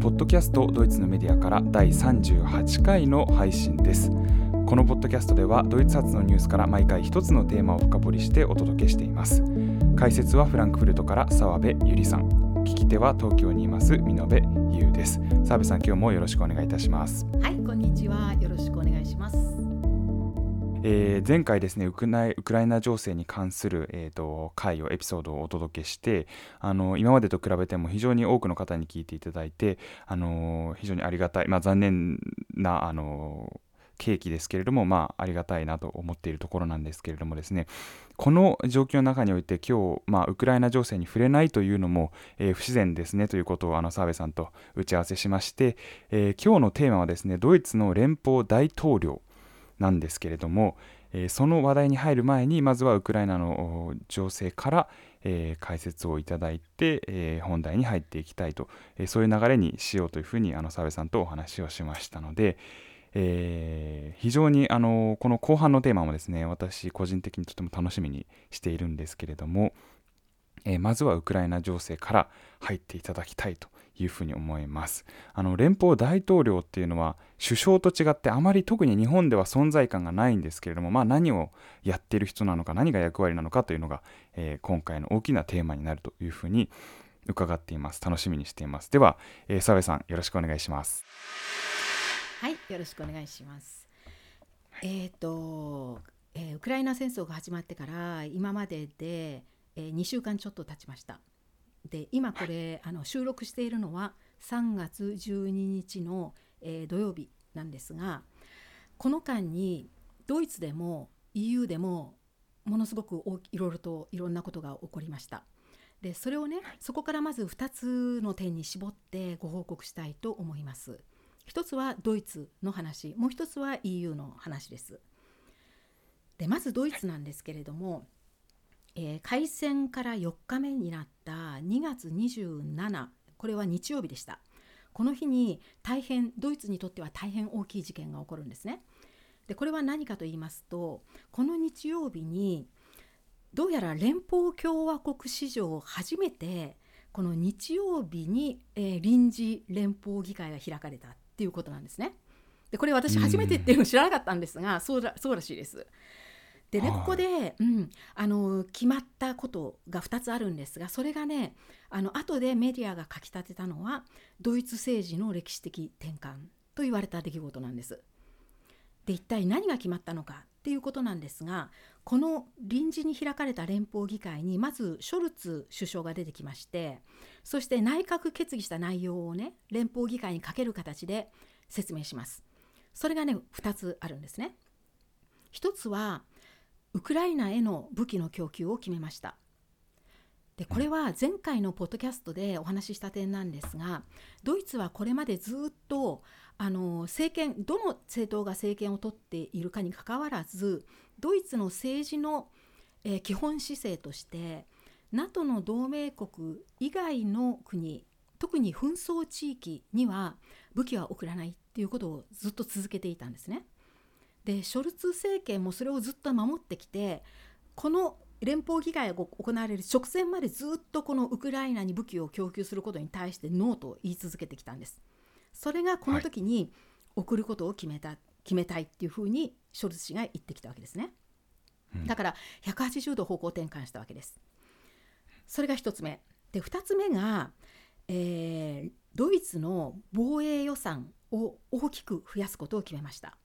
ポッドキャストドイツのメディアから第38回の配信です。このポッドキャストではドイツ発のニュースから毎回一つのテーマを深掘りしてお届けしています。解説はフランクフルトから澤部ゆりさん。聞き手は東京にいます美濃部優です。澤部さん今日もよろしくお願いいたします。はいこんにちは。よろしくお願いします。えー、前回ですねウクライナ情勢に関する、えーと、回をエピソードをお届けしてあの今までと比べても非常に多くの方に聞いていただいてあの非常にありがたい、まあ、残念なあの契機ですけれども、まあ、ありがたいなと思っているところなんですけれどもですね。この状況の中において今日、まあ、ウクライナ情勢に触れないというのも、えー、不自然ですねということを澤部さんと打ち合わせしまして、えー、今日のテーマはですねドイツの連邦大統領なんですけれども、えー、その話題に入る前にまずはウクライナの情勢から、えー、解説をいただいて、えー、本題に入っていきたいと、えそういう流れにしようというふうにあの澤部さんとお話をしましたので、え非常にあのこの後半のテーマもですね私個人的にとても楽しみにしているんですけれども、えまずはウクライナ情勢から入っていただきたいというふうに思います。あの連邦大統領っていうのは首相と違ってあまり特に日本では存在感がないんですけれども、まあ、何をやっている人なのか何が役割なのかというのが、えー、今回の大きなテーマになるというふうに伺っています。楽しみにしています。では、えー、澤部さんよろしくお願いします。はいよろしくお願いします。えっ、ー、と、えー、ウクライナ戦争が始まってから今までで、えー、2週間ちょっと経ちました。で今これ、あの収録しているのは3月12日の、えー、土曜日なんですがこの間にドイツでも EU でもものすごくいろいろといろんなことが起こりました。でそれをねそこからまず2つの点に絞ってご報告したいと思います。一つはドイツの話もう一つは EU の話です。でまずドイツなんですけれども、えー、開戦から4日目になった2月27これは日曜日でしたこの日に大変ドイツにとっては大変大きい事件が起こるんですねでこれは何かと言いますとこの日曜日にどうやら連邦共和国史上初めてこの日曜日に、えー、臨時連邦議会が開かれたっていうことなんですね。でこれ私初めてっていうの知らなかったんですが、そうだそうらしいです。でねここで、うん、あの決まったことが2つあるんですがそれがねあの後でメディアが書き立てたのはドイツ政治の歴史的転換と言われた出来事なんです。で一体何が決まったのかっていうことなんですがこの臨時に開かれた連邦議会にまずショルツ首相が出てきましてそして内閣決議した内容をね連邦議会にかける形で説明します。それがね2つあるんですね。一つはウクライナへの武器の供給を決めましたでこれは前回のポッドキャストでお話しした点なんですがドイツはこれまでずっとあの政権どの政党が政権を取っているかにかかわらずドイツの政治の、えー、基本姿勢として NATO の同盟国以外の国特に紛争地域には武器は送らないっていうことをずっと続けていたんですね。でショルツ政権もそれをずっと守ってきてこの連邦議会が行われる直前までずっとこのウクライナに武器を供給することに対してノーと言い続けてきたんです。それがこの時に送ることを決めた、はい、決めたいっていうふうにショルツ氏が言ってきたわけですね。だから180度方向転換したわけです。それが1つ目。で2つ目が、えー、ドイツの防衛予算を大きく増やすことを決めました。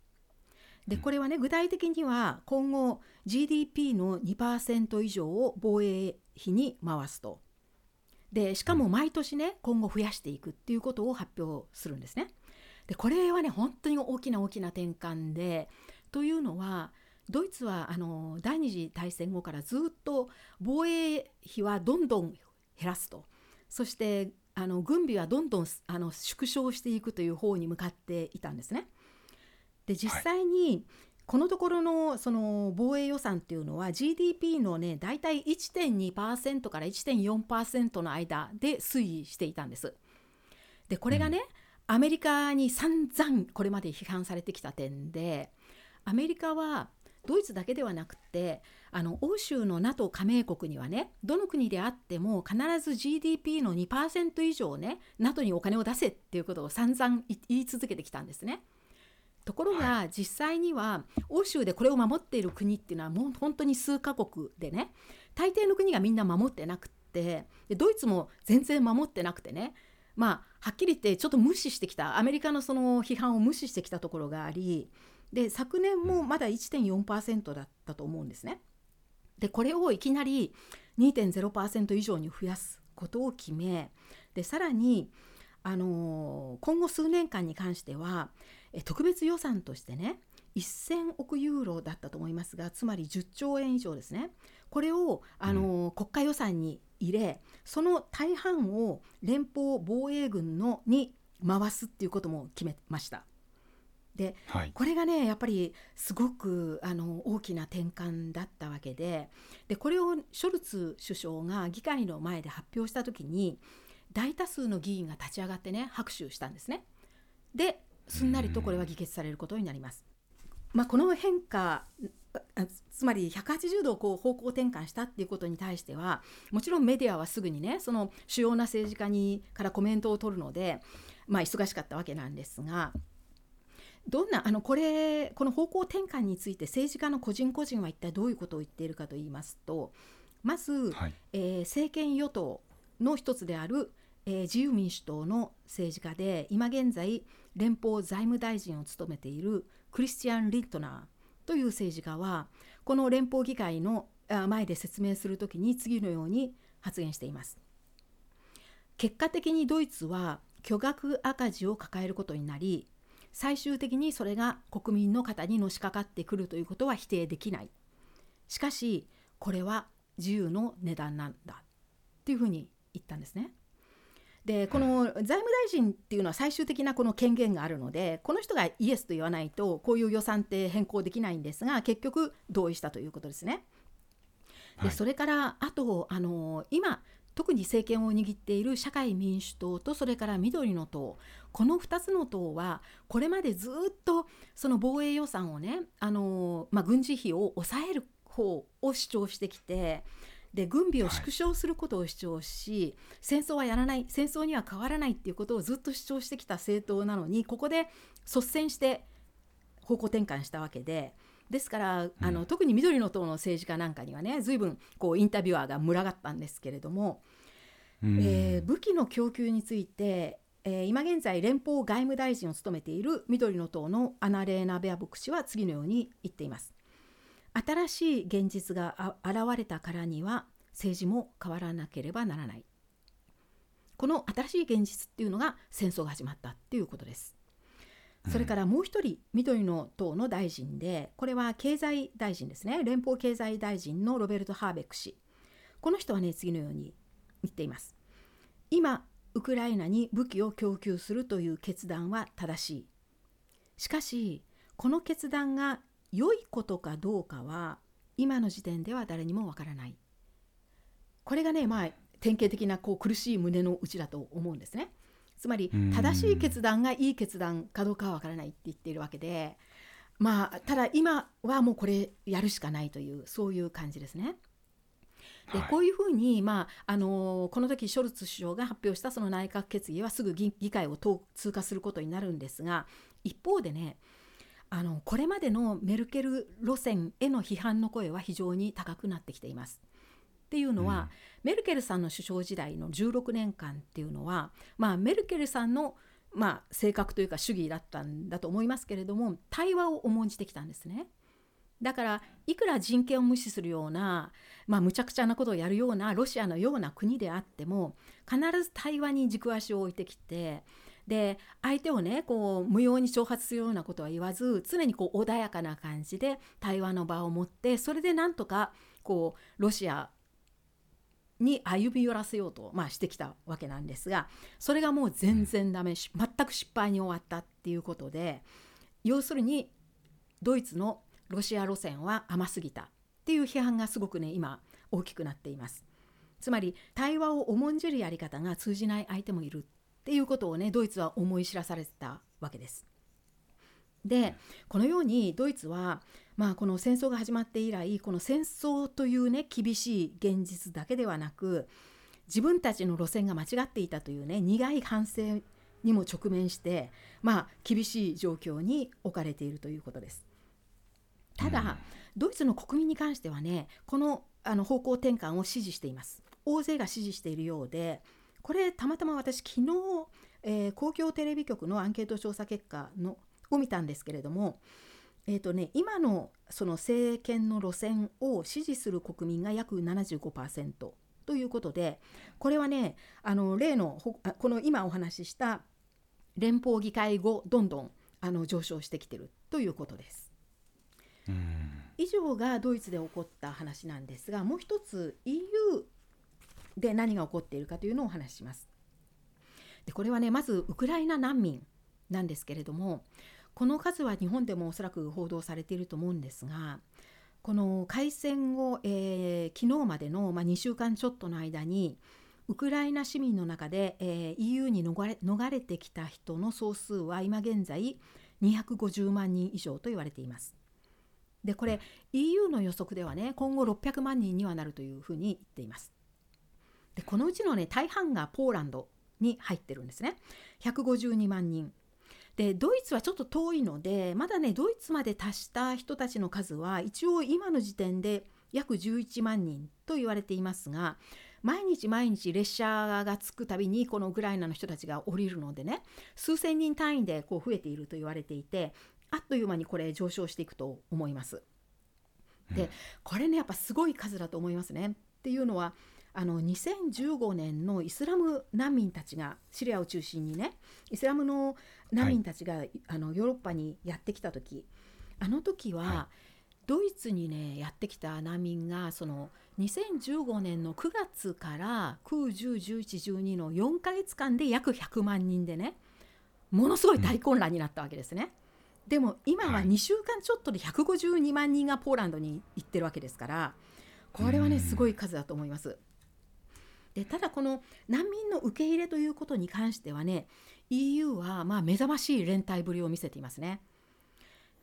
でこれはね具体的には今後 GDP の2%以上を防衛費に回すとでしかも毎年ね今後増やしていくっていうことを発表するんですね。でこれはね本当に大きな大きな転換でというのはドイツはあの第二次大戦後からずっと防衛費はどんどん減らすとそしてあの軍備はどんどんあの縮小していくという方に向かっていたんですね。で実際にこのところのその防衛予算っていうのは GDP のね大体1.2%から1.4%の間で推移していたんです。でこれがね、うん、アメリカに散々これまで批判されてきた点でアメリカはドイツだけではなくてあの欧州の NATO 加盟国にはねどの国であっても必ず GDP の2%以上ね NATO にお金を出せっていうことを散々言い続けてきたんですね。ところが実際には欧州でこれを守っている国っていうのはもう本当に数カ国でね大抵の国がみんな守ってなくってでドイツも全然守ってなくてねまあはっきり言ってちょっと無視してきたアメリカのその批判を無視してきたところがありで昨年もまだ1.4%だったと思うんですね。でこれをいきなり2.0%以上に増やすことを決めでさらにあの今後数年間に関しては特別予算としてね1000億ユーロだったと思いますがつまり10兆円以上ですねこれをあの、うん、国家予算に入れその大半を連邦防衛軍のに回すっていうことも決めました。で、はい、これがねやっぱりすごくあの大きな転換だったわけででこれをショルツ首相が議会の前で発表した時に大多数の議員が立ち上がってね拍手したんですね。ですんなりとこれは議決されることになります。まあ、この変化つまり180度こう方向転換したっていうことに対してはもちろんメディアはすぐにねその主要な政治家にからコメントを取るので、まあ、忙しかったわけなんですがどんなあのこれこの方向転換について政治家の個人個人は一体どういうことを言っているかと言いますとまず、はい、えー、政権与党の一つである、えー、自由民主党の政治家で今現在連邦財務大臣を務めているクリスチャン・リットナーという政治家はこの連邦議会の前で説明するときに次のように発言しています。結果的にドイツは巨額赤字を抱えることになり最終的にそれが国民の方にのしかかってくるということは否定できないしかしこれは自由の値段なんだっていうふうに言ったんですね。でこの財務大臣っていうのは最終的なこの権限があるのでこの人がイエスと言わないとこういう予算って変更できないんですが結局同意したということですね。でそれからあとあの今特に政権を握っている社会民主党とそれから緑の党。この2つの党はこれまでずっとその防衛予算をねあの、まあ、軍事費を抑える方を主張してきてで軍備を縮小することを主張し、はい、戦争はやらない戦争には変わらないっていうことをずっと主張してきた政党なのにここで率先して方向転換したわけで。ですから、あの特に緑の党の政治家なんかにはね随分こうインタビュアーが群がったんですけれども、うん、えー、武器の供給について、えー、今現在連邦外務大臣を務めている緑の党のアナレーナ・ベアボク氏は次のように言っています。新しい現実が現れたからには政治も変わらなければならない。この新しい現実っていうのが戦争が始まったっていうことです。それからもう一人緑の党の大臣でこれは経済大臣ですね。連邦経済大臣のロベルト・ハーベック氏。この人はね次のように言っています。今ウクライナに武器を供給するという決断は正しい。しかしこの決断が良いことかどうかは今の時点では誰にもわからない。これがねまあ典型的なこう苦しい胸の内だと思うんですね。つまり正しい決断がいい決断かどうかはわからないって言っているわけでまあただ今はもうこれやるしかないというそういう感じですね。でこういうふうに、まあ、あのこの時ショルツ首相が発表したその内閣決議はすぐ議会を通過することになるんですが一方でねあのこれまでのメルケル路線への批判の声は非常に高くなってきています。っていうのは、うん、メルケルさんの首相時代の16年間っていうのは、まあ、メルケルさんの、まあ、性格というか主義だったんだと思いますけれども対話を重んじてきたんですね。だからいくら人権を無視するような、まあ、無茶苦茶なことをやるようなロシアのような国であっても必ず対話に軸足を置いてきてで相手をねこう無用に挑発するようなことは言わず常にこう穏やかな感じで対話の場を持ってそれでなんとかこうロシアに歩み寄らせようと、まあ、してきたわけなんですがそれがもう全然ダメ全く失敗に終わったっていうことで要するにドイツのロシア路線は甘すぎたっていう批判がすごくね今大きくなっています。つまり対話を重んじるやり方が通じない相手もいるっていうことをねドイツは思い知らされてたわけです。でこのようにドイツは、まあこの戦争が始まって以来この戦争というね厳しい現実だけではなく自分たちの路線が間違っていたというね苦い反省にも直面してまあ厳しい状況に置かれているということです。ただ、うん、ドイツの国民に関してはねこのあの方向転換を支持しています。大勢が支持しているようでこれたまたま私昨日、えー、公共テレビ局のアンケート調査結果のを見たんですけれども、えーとね、今のその政権の路線を支持する国民が約75%ということでこれはねあの例のこの今お話しした連邦議会後どんどんあの上昇してきてるということです。以上がドイツで起こった話なんですがもう一つ EU で何が起こっているかというのをお話しします。でこれはねまずウクライナ難民なんですけれどもこの数は日本でもおそらく報道されていると思うんですがこの開戦後、えー、昨日までの、まあ、2週間ちょっとの間にウクライナ市民の中で、えー、EU に逃れ逃れてきた人の総数は今現在250万人以上と言われています。でこれ EU の予測ではね今後600万人にはなるというふうに言っています。でこのうちのね大半がポーランドに入ってるんですね152万人でドイツはちょっと遠いのでまだねドイツまで達した人たちの数は一応今の時点で約11万人と言われていますが毎日毎日列車が着くたびにこのウクライナの人たちが降りるのでね数千人単位でこう増えていると言われていてあっという間にこれ上昇していくと思います。でこれねやっぱすごい数だと思いますね。っていうのはあの2015年のイスラム難民たちがシリアを中心にねイスラムの難民たちが、はい、あのヨーロッパにやってきた時あの時は、はい、ドイツにねやってきた難民がその2015年の9月から9、10、11、12の4ヶ月間で約100万人でねものすごい大混乱になったわけですね。うん、でも今は2週間ちょっとで152万人がポーランドに行ってるわけですからこれはねすごい数だと思います。でただこの難民の受け入れということに関してはね EU はま目覚ましい連帯ぶりを見せていますね。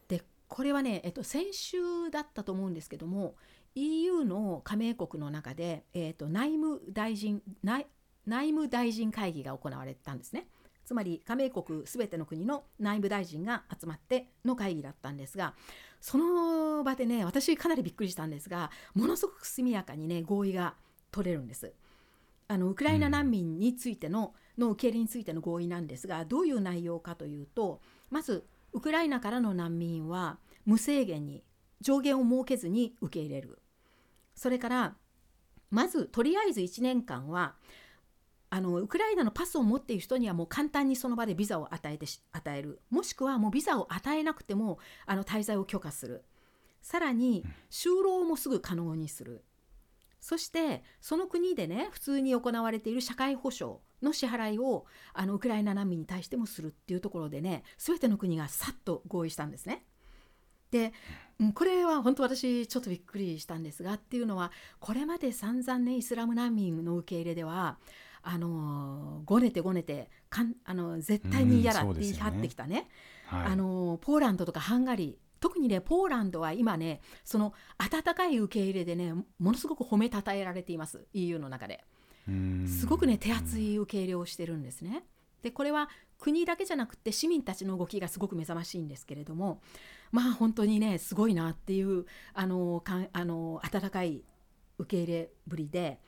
でこれはね、えっと、先週だったと思うんですけども EU の加盟国の中で、えっと、内務大臣内内務大臣会議が行われたんですね。つまり加盟国すべての国の内務大臣が集まっての会議だったんですがその場でね私かなりびっくりしたんですがものすごく速やかにね合意が取れるんです。あのウクライナ難民についての,、の受け入れについての合意なんですがどういう内容かというとまずウクライナからの難民は無制限に上限を設けずに受け入れる。それからまずとりあえず1年間はあのウクライナのパスを持っている人にはもう簡単にその場でビザを与えて与える。もしくはもうビザを与えなくてもあの滞在を許可する。さらに就労もすぐ可能にするそしてその国でね普通に行われている社会保障の支払いをあのウクライナ難民に対してもするっていうところでね全ての国がさっと合意したんですね。で、うん、これは本当私ちょっとびっくりしたんですがっていうのはこれまで散々ねイスラム難民の受け入れではあのごねてごねてかんあの絶対に嫌だって言い張ってきたね、ねはい、あのポーランドとかハンガリー特にねポーランドは今ねその温かい受け入れでねものすごく褒めたたえられています EU の中で。すごくね手厚い受け入れをしてるんですね。でこれは国だけじゃなくて市民たちの動きがすごく目覚ましいんですけれどもまあ本当にねすごいなっていうあのかあの温かい受け入れぶりで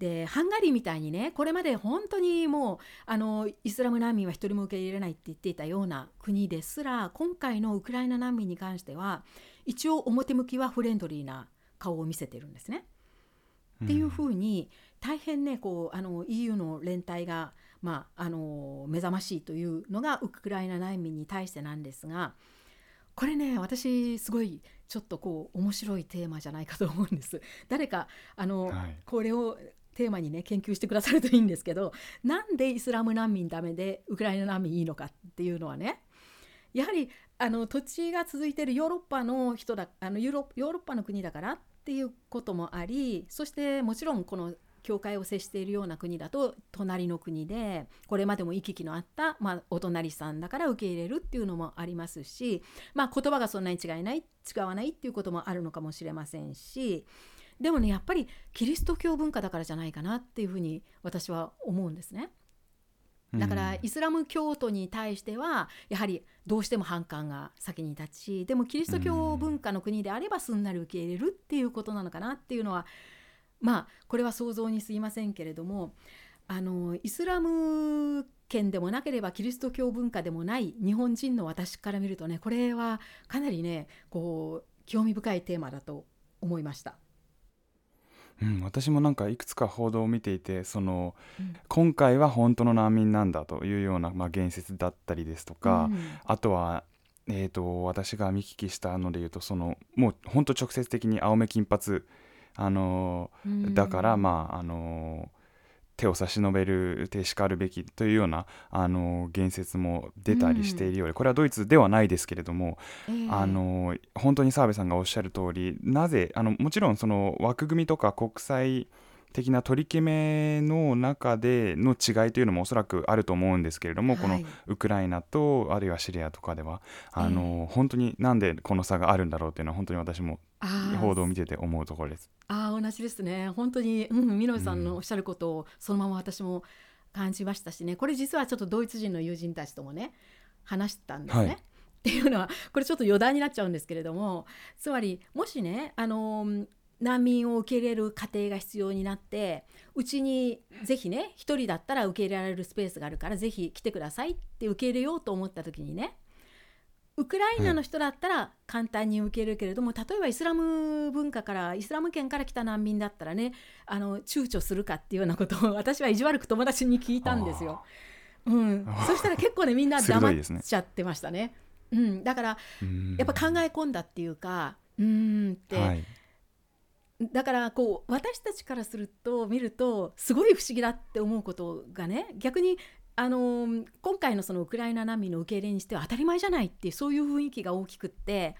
でハンガリーみたいにねこれまで本当にもうあのイスラム難民は一人も受け入れないって言っていたような国ですら今回のウクライナ難民に関しては一応表向きはフレンドリーな顔を見せてるんですね。うん、っていうふうに大変ねこうあの EU の連帯が、まあ、あの目覚ましいというのがウクライナ難民に対してなんですがこれね私すごいちょっとこう面白いテーマじゃないかと思うんです。誰かあの、はい、これをテーマにね研究してくださるといいんですけどなんでイスラム難民ダメでウクライナ難民いいのかっていうのはね。やはりあの土地が続いているヨーロッパの人だあのヨーロッパの国だからっていうこともありそしてもちろんこの境界を接しているような国だと隣の国でこれまでも行き来のあった、まあ、お隣さんだから受け入れるっていうのもありますし、まあ、言葉がそんなに違いない違わないっていうこともあるのかもしれませんしでもねやっぱりキリスト教文化だからじゃないかなっていうふうに私は思うんですね。だからイスラム教徒に対してはやはりどうしても反感が先に立ちでもキリスト教文化の国であればすんなり受け入れるっていうことなのかなっていうのはまあこれは想像にすぎませんけれどもあのイスラム圏でもなければキリスト教文化でもない日本人の私から見るとねこれはかなりねこう興味深いテーマだと思いました。うん、私もなんかいくつか報道を見ていてその、うん、今回は本当の難民なんだというような、まあ、言説だったりですとか、うん、あとは、えーと、私が見聞きしたので言うとそのもう本当直接的に青目金髪、あのー、だからまああのー手を差し伸べる手しかるべきというようなあの言説も出たりしているようで、うん、これはドイツではないですけれども、えー、あの本当に澤部さんがおっしゃる通りなぜあのもちろんその枠組みとか国際的な取り決めの中での違いというのもおそらくあると思うんですけれども、はい、このウクライナとあるいはシリアとかではあの、えー、本当になんでこの差があるんだろうというのは本当に私も報道を見てて思うところです。あ同じですね。本当に、うん、ミノさんのおっしゃることをそのまま私も感じましたしね。これ実はちょっとドイツ人の友人たちともね話したんですね。はい。っていうのはこれちょっと余談になっちゃうんですけれどもつまりもしねあの難民を受け入れる過程が必要になってうちにぜひね1人だったら受け入れられるスペースがあるからぜひ来てくださいって受け入れようと思った時にねウクライナの人だったら簡単に受けるけれども、例えばイスラム文化からイスラム圏から来た難民だったらねあの躊躇するかっていうようなことを 私は意地悪く友達に聞いたんですよ。うん、そしたら結構ねみんな黙っちゃってましたね。ねうん、だからやっぱ考え込んだっていうかうんって、はい。だからこう私たちからすると見るとすごい不思議だって思うことがね逆にあの今回のそのウクライナ難民の受け入れにしては当たり前じゃないっていうそういう雰囲気が大きくって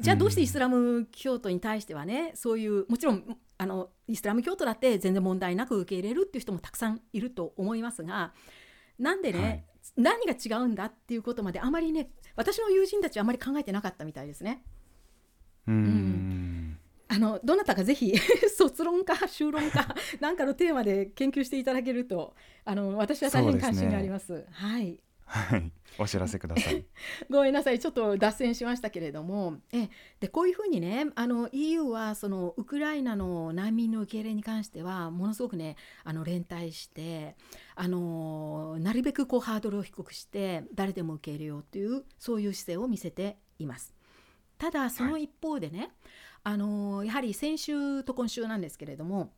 じゃあどうしてイスラム教徒に対してはねそういうもちろんあのイスラム教徒だって全然問題なく受け入れるっていう人もたくさんいると思いますがなんでね、はい、何が違うんだっていうことまであまりね私の友人たちはあまり考えてなかったみたいですね。うんあのどなたかぜひ 卒論か修論か なんかのテーマで研究していただけるとあの私は大変関心があります。すね、はい。はい、お知らせください。ごめんなさい、ちょっと脱線しましたけれども、えでこういうふうにね、あの EU はそのウクライナの難民の受け入れに関してはものすごくね、あの連帯して、あのなるべくこうハードルを低くして誰でも受け入れようというそういう姿勢を見せています。ただその一方でね、はいあのやはり先週と今週なんですけれども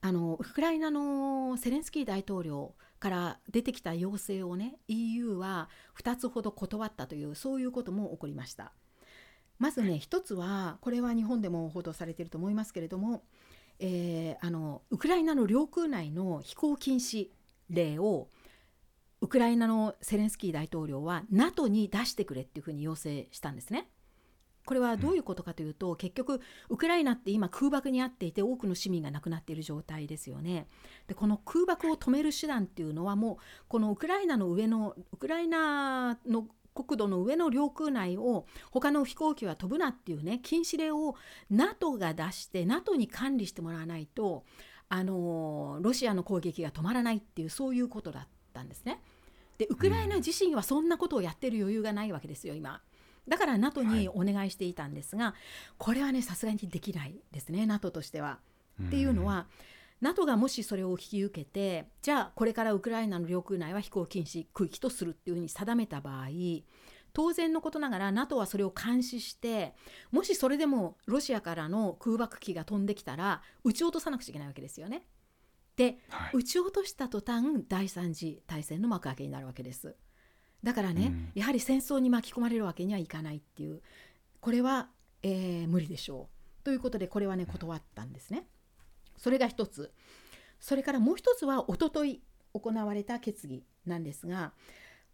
あのウクライナのセレンスキー大統領から出てきた要請をね EU は2つほど断ったというそういうことも起こりましたまずね1つはこれは日本でも報道されていると思いますけれども、えー、あのウクライナの領空内の飛行禁止令をウクライナのセレンスキー大統領は NATO に出してくれっていうふうに要請したんですね。これはどういうことかというと、うん、結局ウクライナって今空爆にあっていて多くの市民が亡くなっている状態ですよね。でこの空爆を止める手段っていうのはもうこのウクライナの上のウクライナの国土の上の領空内を他の飛行機は飛ぶなっていうね禁止令を NATO が出して NATO に管理してもらわないとあのロシアの攻撃が止まらないっていうそういうことだったんですね。でウクライナ自身はそんなことをやってる余裕がないわけですよ今。だから NATO にお願いしていたんですが、はい、これはねさすがにできないですね NATO としては。っていうのは NATO がもしそれを引き受けてじゃあこれからウクライナの領空内は飛行禁止区域とするっていうふうに定めた場合当然のことながら NATO はそれを監視してもしそれでもロシアからの空爆機が飛んできたら撃ち落とさなくちゃいけないわけですよね。で、はい、撃ち落とした途端第3次大戦の幕開けになるわけです。だからね、うん、やはり戦争に巻き込まれるわけにはいかないっていうこれは、えー、無理でしょう。ということでこれはね断ったんですね。それが一つ。それからもう一つはおととい行われた決議なんですが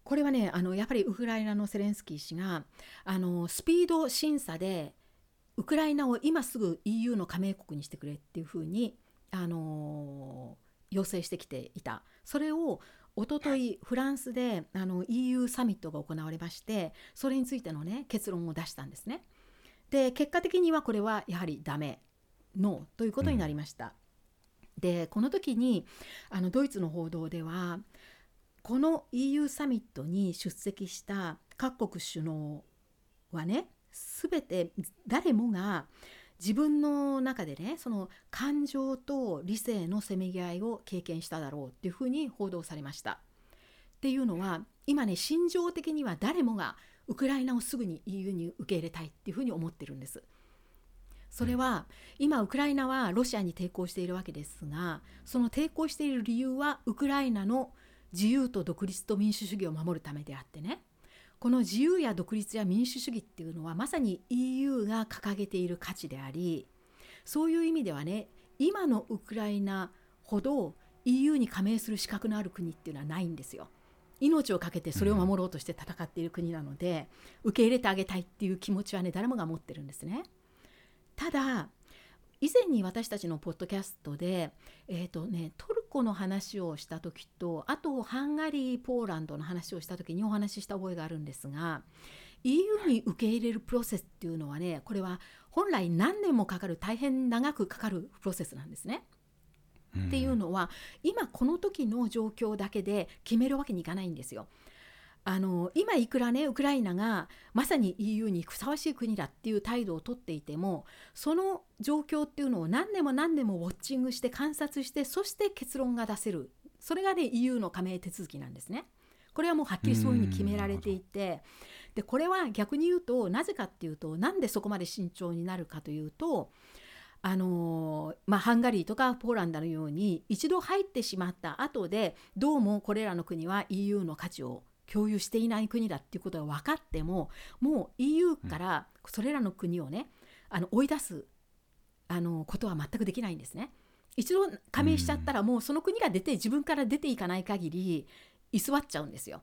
これはねあのやっぱりウクライナのセレンスキー氏があのスピード審査でウクライナを今すぐ EU の加盟国にしてくれっていうふうにあの要請してきていた。それをおとといフランスであの EU サミットが行われましてそれについてのね結論を出したんですね。で結果的にはこれはやはりダメノーということになりました。うん、でこの時にあのドイツの報道ではこの EU サミットに出席した各国首脳はね全て誰もが自分の中でねその感情と理性のせめぎ合いを経験しただろうっていうふうに報道されました。っていうのは今ね心情的には誰もがウクライナをすぐに EU に受け入れたいっていうふうに思ってるんです。それは今ウクライナはロシアに抵抗しているわけですがその抵抗している理由はウクライナの自由と独立と民主主義を守るためであってねこの自由や独立や民主主義っていうのはまさに EU が掲げている価値でありそういう意味ではね今のウクライナほど EU に加盟する資格のある国っていうのはないんですよ。命を懸けてそれを守ろうとして戦っている国なので、受け入れてあげたいっていう気持ちはね誰もが持ってるんですね。ただ以前に私たちのポッドキャストで、えーとね、トルコの話をした時とあとハンガリーポーランドの話をした時にお話しした覚えがあるんですが EU に受け入れるプロセスっていうのはねこれは本来何年もかかる大変長くかかるプロセスなんですね。っていうのは今この時の状況だけで決めるわけにいかないんですよ。あの今いくらねウクライナがまさに EU にふさわしい国だっていう態度をとっていてもその状況っていうのを何年も何年もウォッチングして観察してそして結論が出せる。それがね EU の加盟手続きなんですね。これはもうはっきりそういうふうに決められていて。でこれは逆に言うとなぜかっていうとなんでそこまで慎重になるかというとあのまあ、ハンガリーとかポーランドのように一度入ってしまった後でどうもこれらの国は EU の価値を共有していない国だっていうことが分かってももう EU からそれらの国をね、あの追い出すあのことは全くできないんですね。一度加盟しちゃったらもうその国が出て自分から出ていかない限り居座っちゃうんですよ。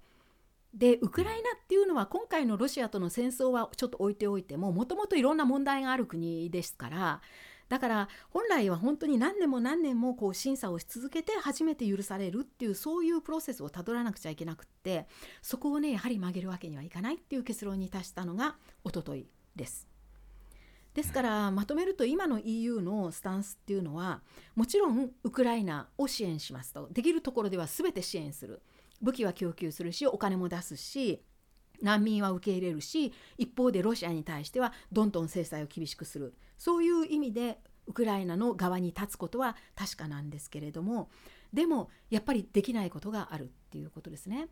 でウクライナっていうのは今回のロシアとの戦争はちょっと置いておいてももともといろんな問題がある国ですからだから本来は本当に何年も何年もこう審査をし続けて初めて許されるっていうそういうプロセスをたどらなくちゃいけなくってそこをねやはり曲げるわけにはいかないっていう結論に達したのがおとといです。ですからまとめると今の EU のスタンスっていうのはもちろんウクライナを支援しますと。できるところでは全て支援する。武器は供給するしお金も出すし難民は受け入れるし一方でロシアに対してはどんどん制裁を厳しくする。そういう意味でウクライナの側に立つことは確かなんですけれどもでもやっぱりできないことがあるっていうことですね。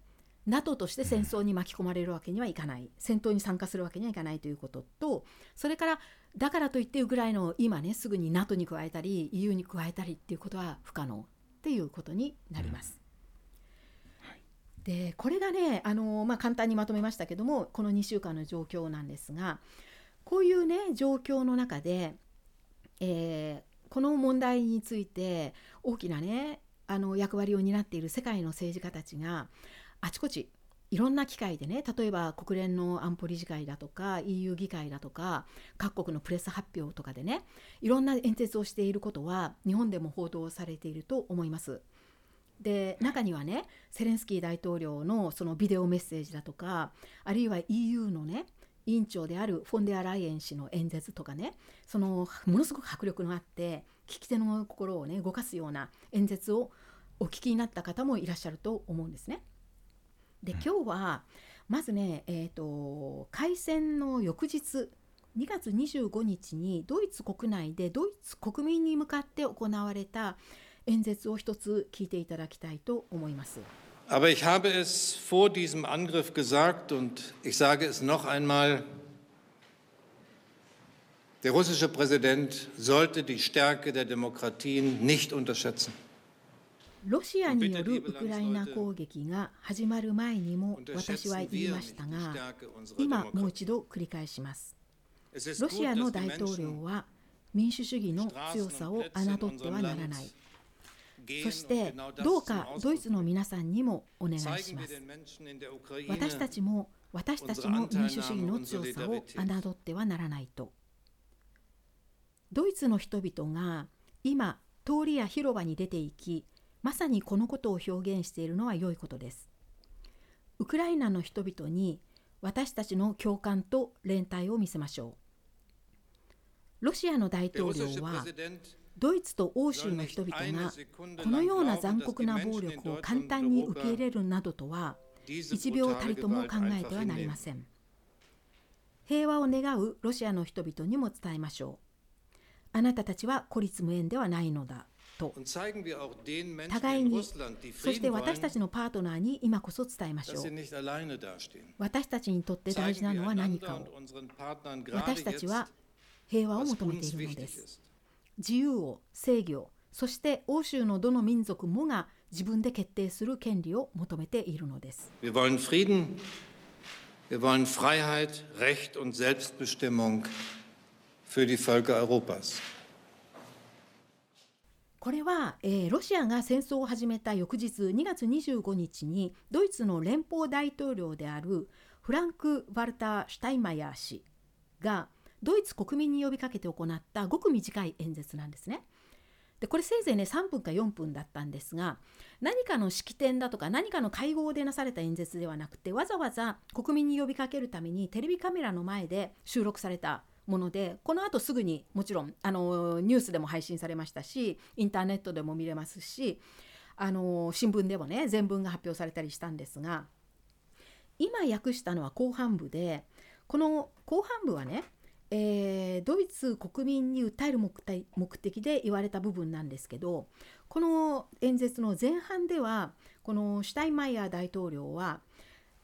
NATO として戦争に巻き込まれるわけにはいかない戦闘に参加するわけにはいかないということとそれからだからといってウクライナを今ねすぐに NATO に加えたり EU に加えたりっていうことは不可能っていうことになります。でこれがねあの、まあ、簡単にまとめましたけどもこの2週間の状況なんですがこういうね状況の中で、えー、この問題について大きなねあの役割を担っている世界の政治家たちがあちこちいろんな機会でね例えば国連の安保理事会だとか EU 議会だとか各国のプレス発表とかでねいろんな演説をしていることは日本でも報道されていると思います。で中にはねセレンスキー大統領のそのビデオメッセージだとかあるいは EU のね委員長であるフォンデアライエン氏の演説とかねそのものすごく迫力のあって聞き手の心をね動かすような演説をお聞きになった方もいらっしゃると思うんですね。で今日はまずね、えーと、開戦の翌日2月25日にドイツ国内でドイツ国民に向かって行われた演説を一つ聞いていただきたいと思います。Aber ich habe es vor diesem Angriff gesagt und ich sage es noch einmal, der russische Präsident sollte die Stärke der Demokratien nicht unterschätzen. ロシアによるウクライナ攻撃が始まる前にも私は言いましたが今もう一度繰り返しますロシアの大統領は民主主義の強さを侮ってはならない そしてどうかドイツの皆さんにもお願いします。私たちも私たちの民主主義の強さを侮ってはならないと。ドイツの人々が今通りや広場に出て行きまさにこのことを表現しているのは良いことです。ウクライナの人々に私たちの共感と連帯を見せましょう。ロシアの大統領はドイツと欧州の人々がこのような残酷な暴力を簡単に受け入れるなどとは1秒たりとも考えてはなりません。平和を願うロシアの人々にも伝えましょう。あなたたちは孤立無援ではないのだと。互いにそして私たちのパートナーに今こそ伝えましょう。私たちにとって大事なのは何かを。私たちは平和を求めているのです。自由を正義をそして欧州のどの民族もが自分で決定する権利を求めているのです Wir wollen Frieden, wir wollen Freiheit, Recht und Selbstbestimmung für die Völker Europas. これは、えーロシアが戦争を始めた翌日2月25日にドイツの連邦大統領であるフランク・ワルター・シュタインマイヤー氏がドイツ国民に呼びかけて行ったごく短い演説なんですね。でこれせいぜいね3分か4分だったんですが何かの式典だとか何かの会合でなされた演説ではなくてわざわざ国民に呼びかけるためにテレビカメラの前で収録されたものでこのあとすぐにもちろんあのニュースでも配信されましたしインターネットでも見れますしあの新聞でもね全文が発表されたりしたんですが今訳したのは後半部でこの後半部はねえードイツ国民に訴える目的目的で言われた部分なんですけどこの演説の前半ではこのシュタインマイヤー大統領は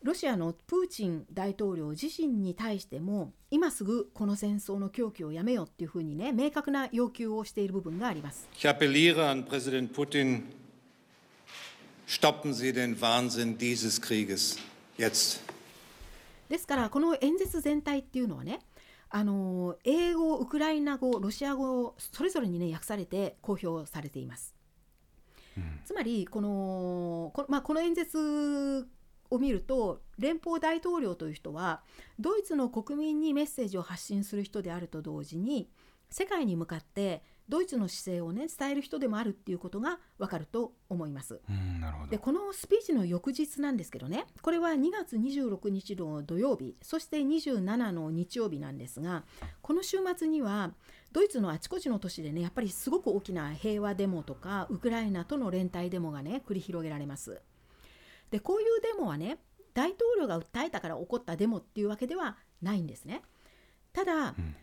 ロシアのプーチン大統領自身に対しても今すぐこの戦争の狂気をやめようっていうふうにね明確な要求をしている部分があります。Ich appelliere an Präsident Putin, stoppen Sie den Wahnsinn dieses Krieges jetzt. ですからこの演説全体っていうのはねあの英語ウクライナ語ロシア語それぞれにね訳されて公表されています。つまりこのこ,、まあ、この演説を見ると連邦大統領という人はドイツの国民にメッセージを発信する人であると同時に世界に向かってドイツの姿勢をね伝える人でもあるっていうことがわかると思います。でこのスピーチの翌日なんですけどねこれは2月26日の土曜日そして27の日曜日なんですがこの週末にはドイツのあちこちの都市でねやっぱりすごく大きな平和デモとかウクライナとの連帯デモがね繰り広げられます。でこういうデモはね大統領が訴えたから起こったデモっていうわけではないんですね。ただ、ん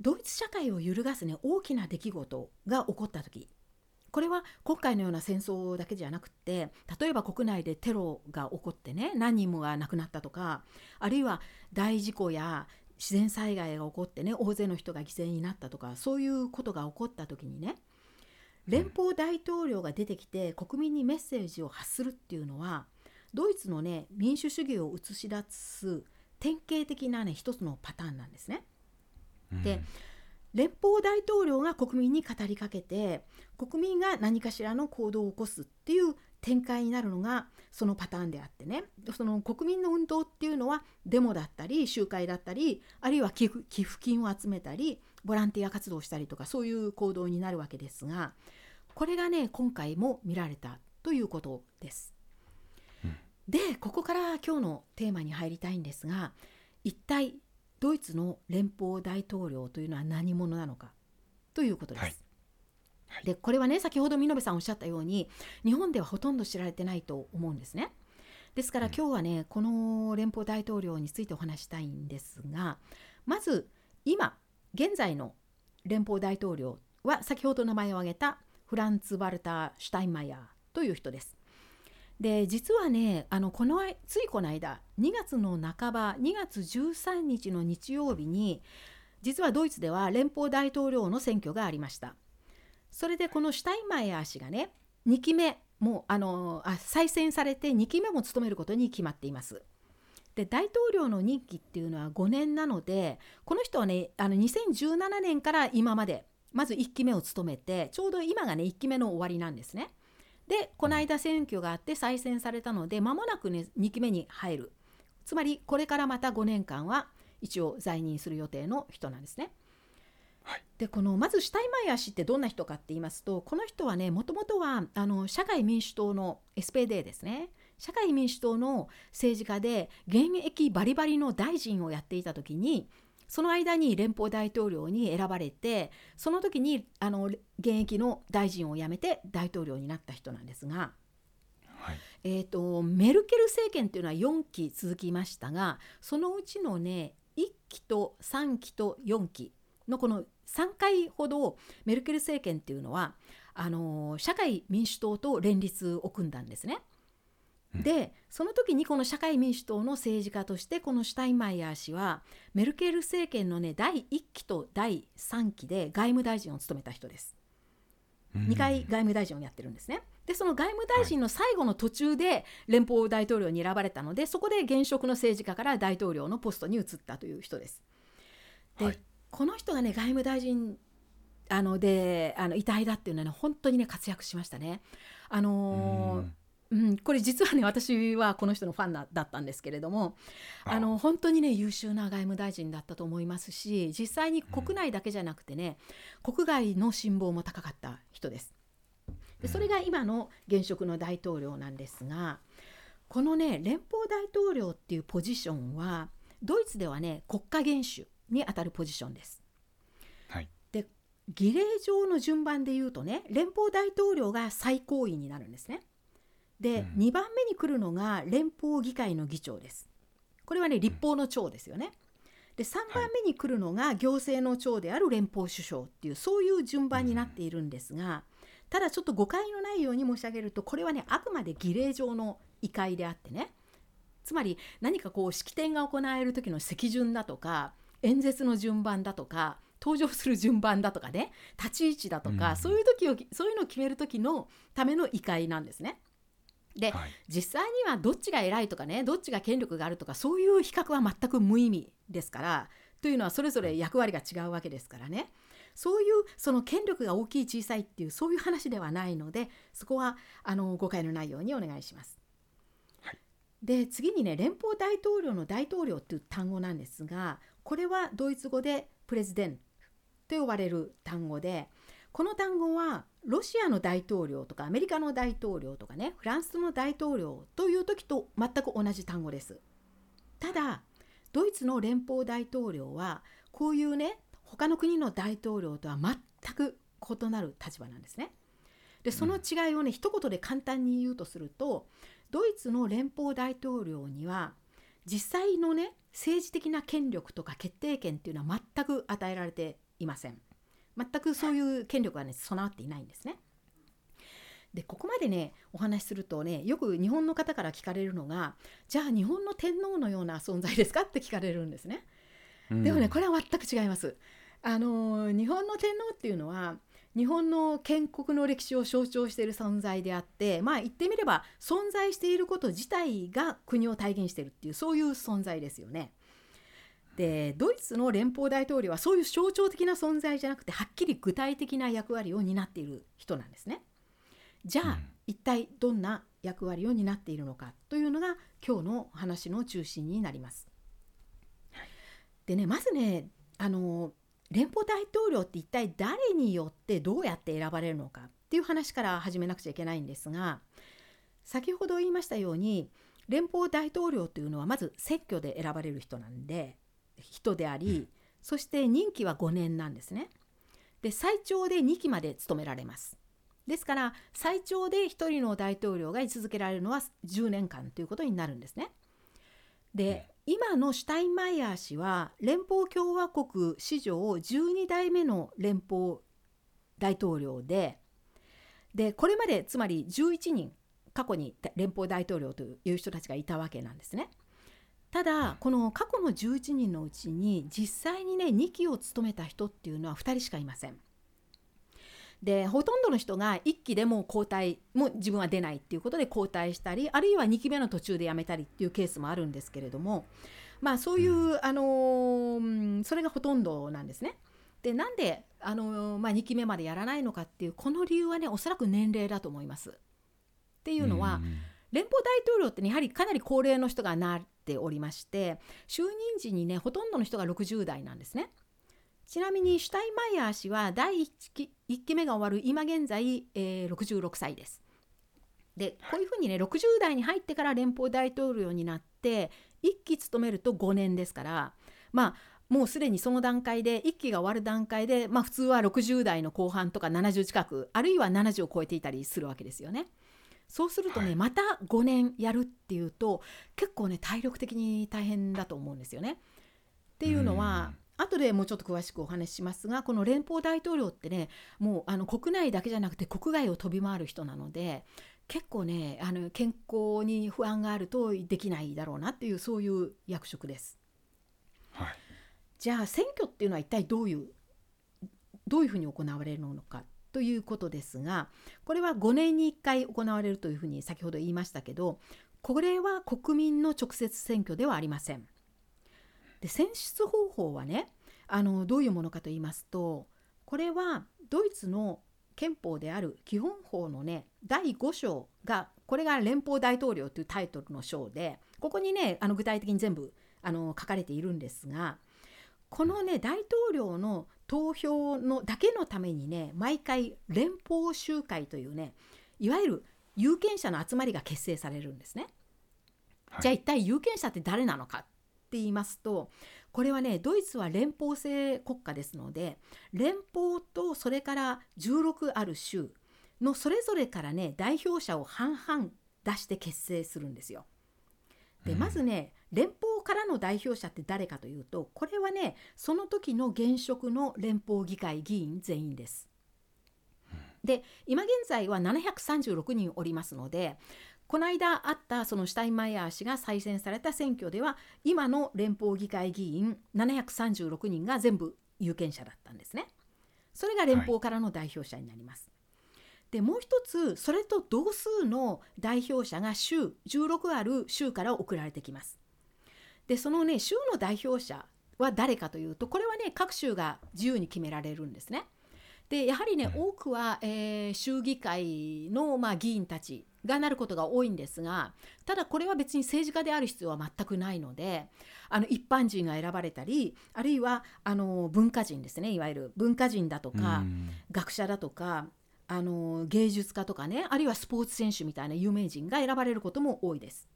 ドイツ社会を揺るがすね大きな出来事が起こった時これは今回のような戦争だけじゃなくって例えば国内でテロが起こってね何人もが亡くなったとかあるいは大事故や自然災害が起こってね大勢の人が犠牲になったとかそういうことが起こった時にね連邦大統領が出てきて国民にメッセージを発するっていうのはドイツのね民主主義を映し出す典型的なね一つのパターンなんですね。で連邦大統領が国民に語りかけて国民が何かしらの行動を起こすっていう展開になるのがそのパターンであってね。その国民の運動っていうのはデモだったり集会だったりあるいは寄付寄付金を集めたりボランティア活動をしたりとかそういう行動になるわけですがこれがね今回も見られたということです。でここから今日のテーマに入りたいんですが一体ドイツの連邦大統領というのは何者なのか？ということです。はいはいでこれはね先ほど見延さんおっしゃったように日本ではほとんど知られてないと思うんですね。ですから今日はねこの連邦大統領についてお話したいんですがまず今現在の連邦大統領は先ほど名前を挙げたフランツ・ワルター・シュタインマイヤーという人です。で実はねあのこのついこの間2月の半ば2月13日の日曜日に実はドイツでは連邦大統領の選挙がありました。それでこのシュタインマイヤー氏がね2期目もうあのあ再選されて2期目も務めることに決まっています。で大統領の任期っていうのは5年なのでこの人はねあの2017年から今までまず1期目を務めてちょうど今がね1期目の終わりなんですね。でこの間選挙があって再選されたので間もなくね2期目に入る。つまりこれからまた5年間は一応在任する予定の人なんですね。はい。でこのまずシュタインマイヤー氏ってどんな人かって言いますとこの人はねもともとはあの社会民主党の SPD ですね。社会民主党の政治家で現役バリバリの大臣をやっていた時にその間に連邦大統領に選ばれてその時にあの現役の大臣を辞めて大統領になった人なんですが。はいえー、とメルケル政権というのは4期続きましたがそのうちのね1期と3期と4期のこの3回ほどメルケル政権っていうのはあの社会民主党と連立を組んだんですね。うんでその時にこの社会民主党の政治家としてこのシュタインマイヤー氏はメルケル政権のね第1期と第3期で外務大臣を務めた人です。2回外務大臣をやってるんですね。でその外務大臣の最後の途中で連邦大統領に選ばれたのでそこで現職の政治家から大統領のポストに移ったという人です。で、はいこの人がね外務大臣あのであの遺体だっていうのはね本当にね活躍しましたね。あのーうん、これ実はね私はこの人のファンだだったんですけれどもああの本当にね優秀な外務大臣だったと思いますし実際に国内だけじゃなくてね、国外の辛抱も高かった人です。でそれが今の現職の大統領なんですがこのね連邦大統領っていうポジションはドイツではね国家元首にあたるポジションです。はいで儀礼上の順番で言うとね連邦大統領が最高位になるんですね。で、うん2番目に来るのが連邦議会の議長です。これはね立法の長ですよね。で3番目に来るのが行政の長である連邦首相っていうそういう順番になっているんですが、ただちょっと誤解のないように申し上げるとこれはねあくまで儀礼上の異会であってねつまり何かこう式典が行われる時の席順だとか演説の順番だとか登場する順番だとかね立ち位置だとか、うんそういう時をそういうのを決める時のための異会なんですね。で、はい。実際にはどっちが偉いとかねどっちが権力があるとかそういう比較は全く無意味ですからというのはそれぞれ役割が違うわけですからね。そういうその権力が大きい小さいっていうそういう話ではないのでそこはあの誤解のないようにお願いします。はい。で次にね連邦大統領の大統領っていう単語なんですがこれはドイツ語でプレジデンと呼ばれる単語でこの単語はロシアの大統領とかアメリカの大統領とかねフランスの大統領という時と全く同じ単語です。ただドイツの連邦大統領はこういうね他の国の大統領とは全く異なる立場なんですね。でその違いをね、一言で簡単に言うとするとドイツの連邦大統領には実際のね政治的な権力とか決定権っていうのは全く与えられていません。全くそういう権力がね備わっていないんですね。でここまでねお話しするとねよく日本の方から聞かれるのがじゃあ日本の天皇のような存在ですかって聞かれるんですね。でもねこれは全く違います。あの日本の天皇っていうのは日本の建国の歴史を象徴している存在であってまあ言ってみれば存在していること自体が国を体現しているっていうそういう存在ですよね。でドイツの連邦大統領はそういう象徴的な存在じゃなくてはっきり具体的な役割を担っている人なんですね。じゃあ、うん一体どんな役割を担っているのかというのが今日の話の中心になります。でねまずねあの連邦大統領って一体誰によってどうやって選ばれるのかっていう話から始めなくちゃいけないんですが先ほど言いましたように連邦大統領というのはまず選挙で選ばれる人なんで人であり、そして任期は5年なんですね。で最長で2期まで務められます。ですから最長で1人の大統領が居続けられるのは10年間ということになるんですね。で今のシュタインマイヤー氏は連邦共和国史上12代目の連邦大統領ででこれまでつまり11人過去に連邦大統領という人たちがいたわけなんですね。ただこの過去の11人のうちに実際にね2期を務めた人っていうのは2人しかいません。でほとんどの人が1期でもう交代もう自分は出ないっていうことで交代したりあるいは2期目の途中で辞めたりっていうケースもあるんですけれどもまあそういう、あのーそれがほとんどなんですね。でなんで、あのーまあ、2期目までやらないのかっていうこの理由はねおそらく年齢だと思います。っていうのは、連邦大統領って、ね、やはりかなり高齢の人がなっておりまして就任時にねほとんどの人が60代なんですね。ちなみにシュタインマイヤー氏は第 1, 期1期目が終わる今現在、えー、66歳です。でこういうふうにね60代に入ってから連邦大統領になって1期務めると5年ですからまあもうすでにその段階で1期が終わる段階で、まあ、普通は60代の後半とか70近くあるいは70を超えていたりするわけですよね。そうするとね、はい、また5年やるっていうと結構ね体力的に大変だと思うんですよね。っていうのは後でもうちょっと詳しくお話ししますがこの連邦大統領ってねもうあの国内だけじゃなくて国外を飛び回る人なので結構ねあの健康に不安があるとできないだろうなっていうそういう役職です。はい、じゃあ選挙っていうのは一体どういうどういうふうに行われるのかということですがこれは5年に1回行われるというふうに先ほど言いましたけどこれは国民の直接選挙ではありません。で選出方法はねあのどういうものかと言いますとこれはドイツの憲法である基本法のね第5章がこれが連邦大統領というタイトルの章でここにねあの具体的に全部あの書かれているんですがこのね大統領の投票のだけのためにね毎回連邦集会というねいわゆる有権者の集まりが結成されるんですね。はい、じゃあ一体有権者って誰なのかって言いますとこれはねドイツは連邦制国家ですので連邦とそれから16ある州のそれぞれからね代表者を半々出して結成するんですよ。でまずね連邦からの代表者って誰かというとこれはねその時の現職の連邦議会議員全員です。で今現在は736人おりますのでこの間あったそのシュタインマイヤー氏が再選された選挙では今の連邦議会議員736人が全部有権者だったんですね。それが連邦からの代表者になります。はい、でもう一つそれと同数の代表者が州16ある州から送られてきます。でそのね州の代表者は誰かというとこれはね各州が自由に決められるんですね。でやはりね、うん、多くは、えー、州議会の、まあ、議員たちがなることが多いんですがただこれは別に政治家である必要は全くないのであの一般人が選ばれたりあるいはあの文化人ですねいわゆる文化人だとか、うん、学者だとかあの芸術家とかねあるいはスポーツ選手みたいな有名人が選ばれることも多いです。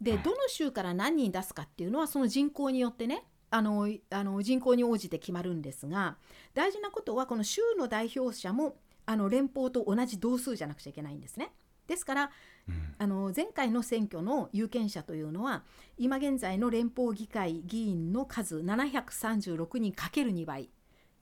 でどの州から何人出すかっていうのはその人口によってねあのあの人口に応じて決まるんですが大事なことはこの州の代表者もあの連邦と同じ同数じゃなくちゃいけないんですね。ですから、うん、あの前回の選挙の有権者というのは今現在の連邦議会議員の数736人かける2倍、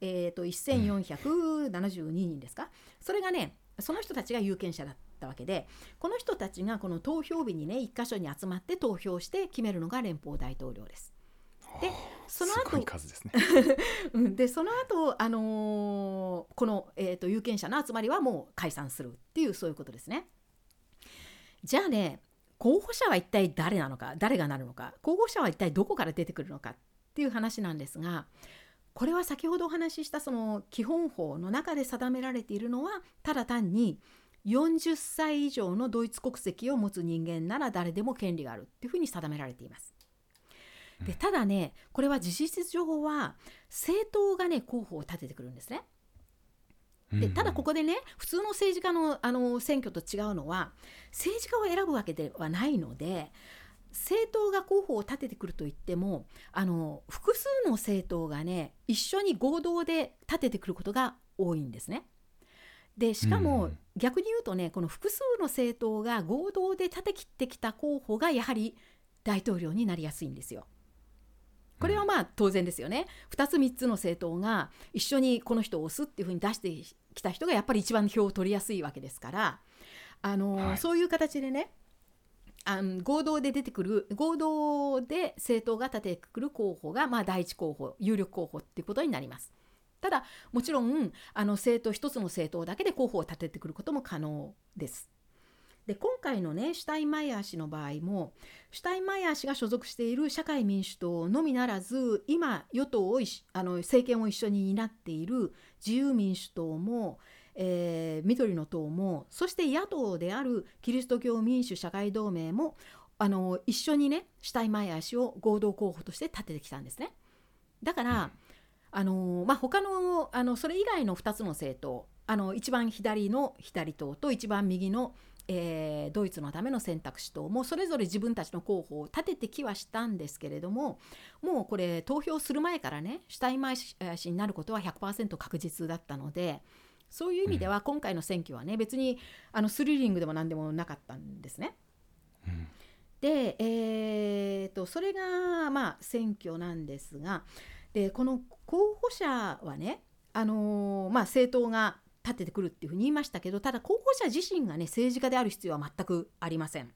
えーと、1472人ですか、それがねその人たちが有権者だったわけでこの人たちがこの投票日にね1箇所に集まって投票して決めるのが連邦大統領です。でその後ですね でその後、あのー、この、えーと、有権者の集まりはもう解散するっていうそういうことですね。じゃあね候補者は一体誰なのか誰がなるのか候補者は一体どこから出てくるのかっていう話なんですがこれは先ほどお話ししたその基本法の中で定められているのはただ単に40歳以上のドイツ国籍を持つ人間なら誰でも権利があるっていうふうに定められています。でただねこれは事実上は政党がね候補を立ててくるんですね。でただここでね普通の政治家のあの選挙と違うのは政治家を選ぶわけではないので政党が候補を立ててくるといってもあの複数の政党がね一緒に合同で立ててくることが多いんですね。でしかも逆に言うとねこの複数の政党が合同で立てきってきた候補がやはり大統領になりやすいんですよ。これはまあ当然ですよね2つ3つの政党が一緒にこの人を押すっていうふうに出してきた人がやっぱり一番票を取りやすいわけですからあの、はい、そういう形でねあの合同で出てくる合同で政党が立ててくる候補が、まあ、第一候補有力候補っていうことになります。ただもちろんあの政党一つの政党だけで候補を立ててくることも可能です。で今回のねシュタインマイヤー氏の場合もシュタインマイヤー氏が所属している社会民主党のみならず今与党をあの政権を一緒に担っている自由民主党も、えー、緑の党もそして野党であるキリスト教民主社会同盟もあの一緒にねシュタインマイヤー氏を合同候補として立ててきたんですね。だから、あのまあ、他のあのそれ以外の2つの政党あの一番左の左党と一番右の、えー、ドイツのための選択肢党もそれぞれ自分たちの候補を立ててきはしたんですけれどももうこれ投票する前からねシュタインマイ氏になることは100%確実だったのでそういう意味では今回の選挙はね別にあのスリリングでも何でもなかったんですね。うんで、えー、とそれがまあ選挙なんですがでこの候補者はね、あのーまあ、政党が立ててくるっていうふうに言いましたけどただ候補者自身がね政治家である必要は全くありません。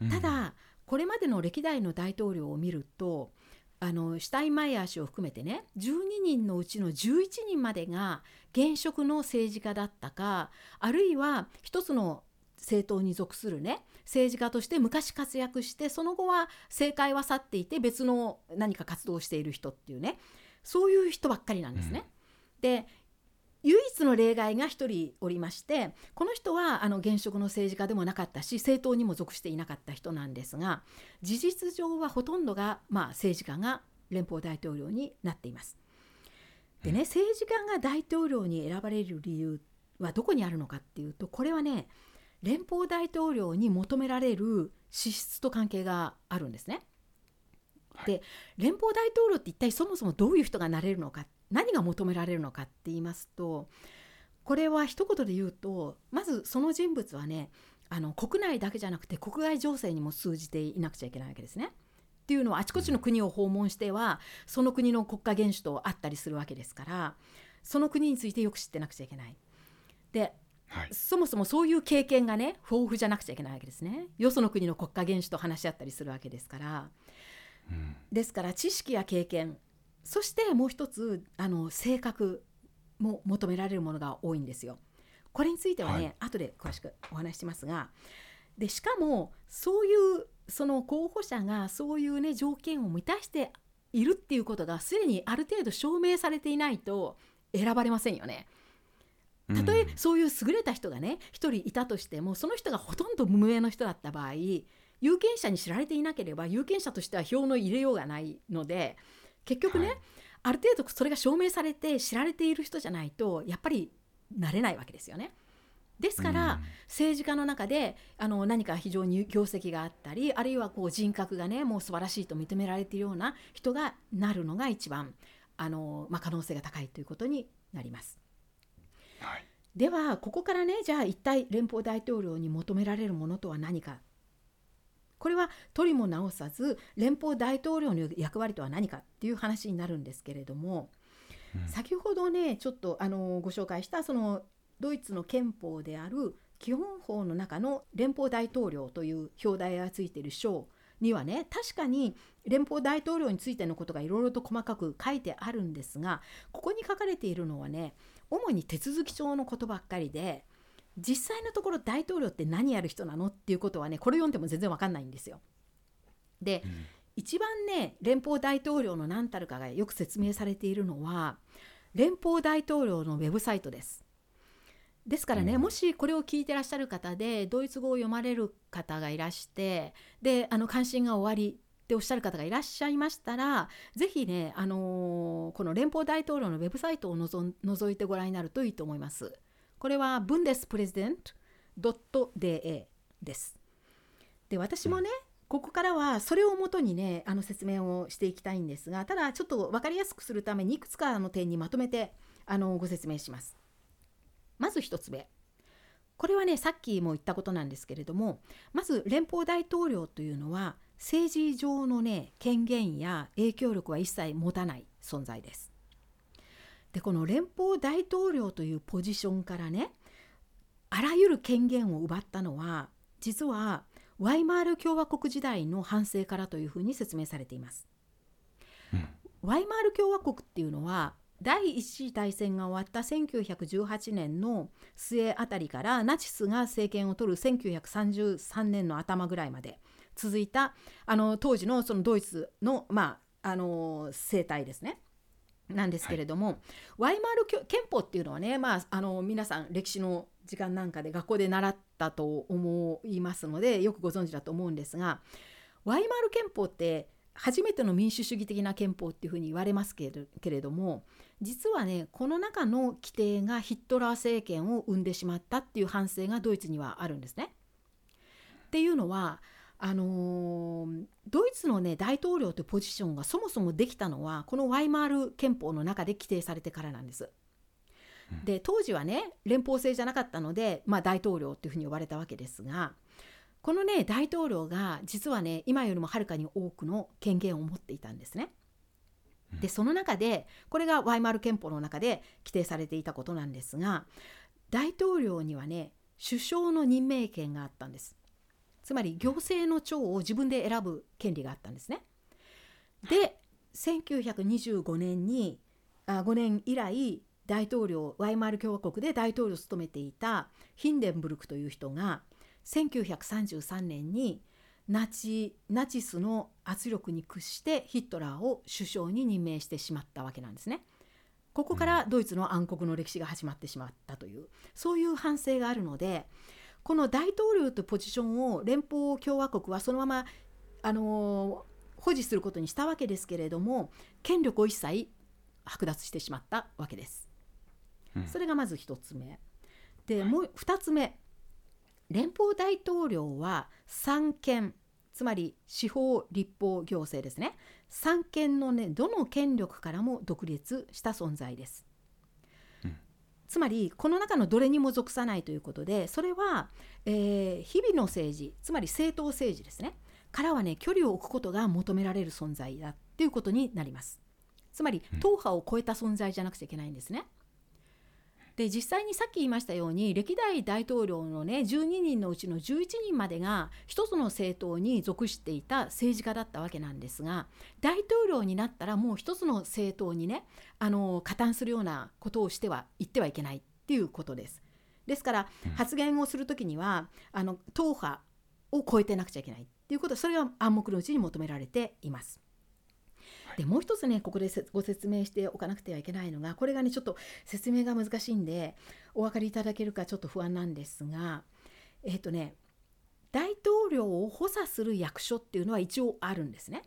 うんただこれまでの歴代の大統領を見るとあのシュタインマイヤー氏を含めてね12人のうちの11人までが現職の政治家だったかあるいは一つの政党に属するね政治家として昔活躍してその後は政界は去っていて別の何か活動をしている人っていうねそういう人ばっかりなんですね。で唯一の例外が1人おりましてこの人はあの現職の政治家でもなかったし政党にも属していなかった人なんですが事実上はほとんどが、まあ、政治家が連邦大統領になっています。でね政治家が大統領に選ばれる理由はどこにあるのかっていうとこれはね連邦大統領に求められる資質と関係があるんですね。で連邦大統領って一体そもそもどういう人がなれるのか何が求められるのかって言いますとこれは一言で言うとまずその人物はねあの国内だけじゃなくて国外情勢にも通じていなくちゃいけないわけですね。っていうのはあちこちの国を訪問してはその国の国家元首と会ったりするわけですからその国についてよく知ってなくちゃいけない。ではいそもそもそういう経験がね豊富じゃなくちゃいけないわけですね。よその国の国家元首と話し合ったりするわけですから。うんですから知識や経験そしてもう一つあの性格も求められるものが多いんですよ。これについてはね、はい後で詳しくお話ししますがでしかもそういうその候補者がそういうね条件を満たしているっていうことがすでにある程度証明されていないと選ばれませんよね。たとえそういう優れた人がね一人いたとしてもその人がほとんど無名の人だった場合有権者に知られていなければ有権者としては票の入れようがないので結局ね、はいある程度それが証明されて知られている人じゃないとやっぱりなれないわけですよね。ですから、うん政治家の中であの何か非常に業績があったりあるいはこう人格がねもう素晴らしいと認められているような人がなるのが一番あの、まあ、可能性が高いということになります。はいではここからねじゃあ一体連邦大統領に求められるものとは何かこれは取りも直さず連邦大統領の役割とは何かっていう話になるんですけれども、うん。先ほどねちょっとあのご紹介したそのドイツの憲法である基本法の中の連邦大統領という表題がついている章にはね確かに連邦大統領についてのことがいろいろと細かく書いてあるんですがここに書かれているのはね主に手続き帳のことばっかりで実際のところ大統領って何やる人なのっていうことはねこれ読んでも全然わかんないんですよ。で、うん一番ね連邦大統領の何たるかがよく説明されているのは連邦大統領のウェブサイトです。ですからね、うんもしこれを聞いてらっしゃる方でドイツ語を読まれる方がいらしてであの関心が終わりっておっしゃる方がいらっしゃいましたらぜひね、あのーこの連邦大統領のウェブサイトをのぞいてご覧になるといいと思います。これは bundespräsident.de です。で私もね、ここからはそれをもとにねあの説明をしていきたいんですがただちょっと分かりやすくするためにいくつかの点にまとめてあのご説明します。まず一つ目これはねさっきも言ったことなんですけれどもまず連邦大統領というのは政治上のね権限や影響力は一切持たない存在です。でこの連邦大統領というポジションからねあらゆる権限を奪ったのは実はワイマール共和国時代の反省からというふうに説明されています。うんワイマール共和国っていうのは第一次大戦が終わった1918年の末あたりからナチスが政権を取る1933年の頭ぐらいまで続いたあの当時のそのドイツの,、まあ、あの政態ですね。なんですけれども、ワイマール憲法っていうのはね、まあ、あの皆さん歴史の時間なんかで学校で習ったと思いますのでよくご存知だと思うんですがワイマール憲法って初めての民主主義的な憲法っていうふうに言われますけれけれども実はねこの中の規定がヒットラー政権を生んでしまったっていう反省がドイツにはあるんですね。っていうのはあのードイツのね大統領というポジションがそもそもできたのはこのワイマール憲法の中で規定されてからなんです。で当時はね連邦制じゃなかったので、まあ、大統領っていうふうに呼ばれたわけですがこのね大統領が実はね今よりもはるかに多くの権限を持っていたんですね。でその中でこれがワイマル憲法の中で規定されていたことなんですが大統領にはね首相の任命権があったんです。つまり行政の長を自分で選ぶ権利があったんですね。で1925年にあ5年以来大統領ワイマール共和国で大統領を務めていたヒンデンブルクという人が1933年にナチナチスの圧力に屈してヒットラーを首相に任命してしまったわけなんですね。ここからドイツの暗黒の歴史が始まってしまったというそういう反省があるのでこの大統領というポジションを連邦共和国はそのままあの保持することにしたわけですけれども権力を一切剥奪してしまったわけです。それがまず一つ目。でもう二つ目連邦大統領は三権つまり司法立法行政ですね三権のねどの権力からも独立した存在です。つまりこの中のどれにも属さないということでそれは、えー日々の政治つまり政党政治ですねからはね距離を置くことが求められる存在だっていうことになります。つまり党派を超えた存在じゃなくちゃいけないんですね。で実際にさっき言いましたように歴代大統領のね12人のうちの11人までが一つの政党に属していた政治家だったわけなんですが大統領になったらもう一つの政党にねあの加担するようなことをしては言ってはいけないっていうことです。ですから発言をする時にはあの党派を超えてなくちゃいけないっていうことそれが暗黙のうちに求められています。でもう一つねここでご説明しておかなくてはいけないのがこれがねちょっと説明が難しいんでお分かりいただけるかちょっと不安なんですがえっ、とね大統領を補佐する役所っていうのは一応あるんですね。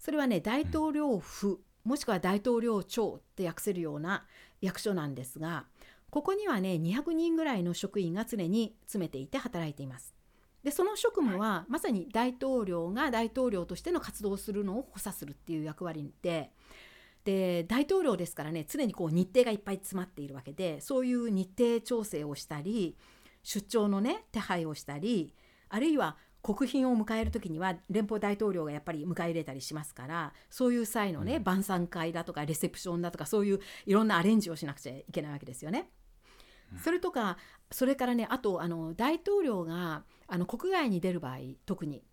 それはね大統領府もしくは大統領庁って訳せるような役所なんですがここにはね200人ぐらいの職員が常に詰めていて働いています。でその職務はまさに大統領が大統領としての活動をするのを補佐するっていう役割でで大統領ですからね常にこう日程がいっぱい詰まっているわけでそういう日程調整をしたり出張のね手配をしたりあるいは国賓を迎える時には連邦大統領がやっぱり迎え入れたりしますからそういう際のね、晩餐会だとかレセプションだとかそういういろんなアレンジをしなくちゃいけないわけですよね。それとかそれからねあとあの大統領があの国外に出る場合特に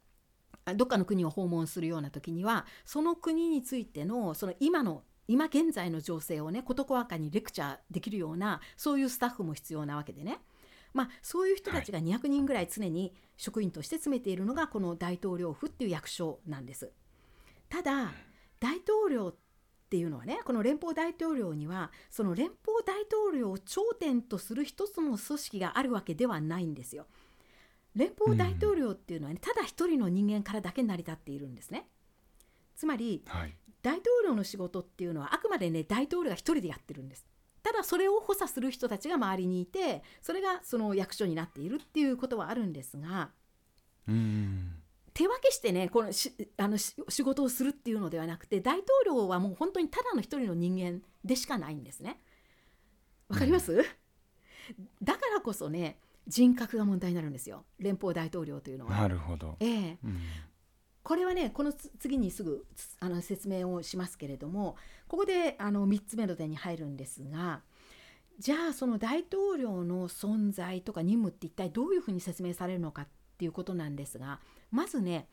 あどっかの国を訪問するような時にはその国についてのその今の今現在の情勢をね事細かにレクチャーできるようなそういうスタッフも必要なわけでねまあそういう人たちが200人ぐらい常に職員として詰めているのがこの大統領府っていう役所なんです。ただ大統領っていうのはねこの連邦大統領にはその連邦大統領を頂点とする一つの組織があるわけではないんですよ。連邦大統領っていうのはね、ただ一人の人間からだけ成り立っているんですね。つまりはい大統領の仕事っていうのはあくまでね大統領が一人でやってるんです。ただそれを補佐する人たちが周りにいてそれがその役所になっているっていうことはあるんですがうん手分けしてねこのしあのし仕事をするっていうのではなくて大統領はもう本当にただの一人の人間でしかないんですね。わかります、だからこそね人格が問題になるんですよ連邦大統領というのは。なるほど。ええうんこれはねこのつ次にすぐつあの説明をしますけれどもここであの3つ目の点に入るんですがじゃあその大統領の存在とか任務って一体どういうふうに説明されるのかっていうことなんですがまずね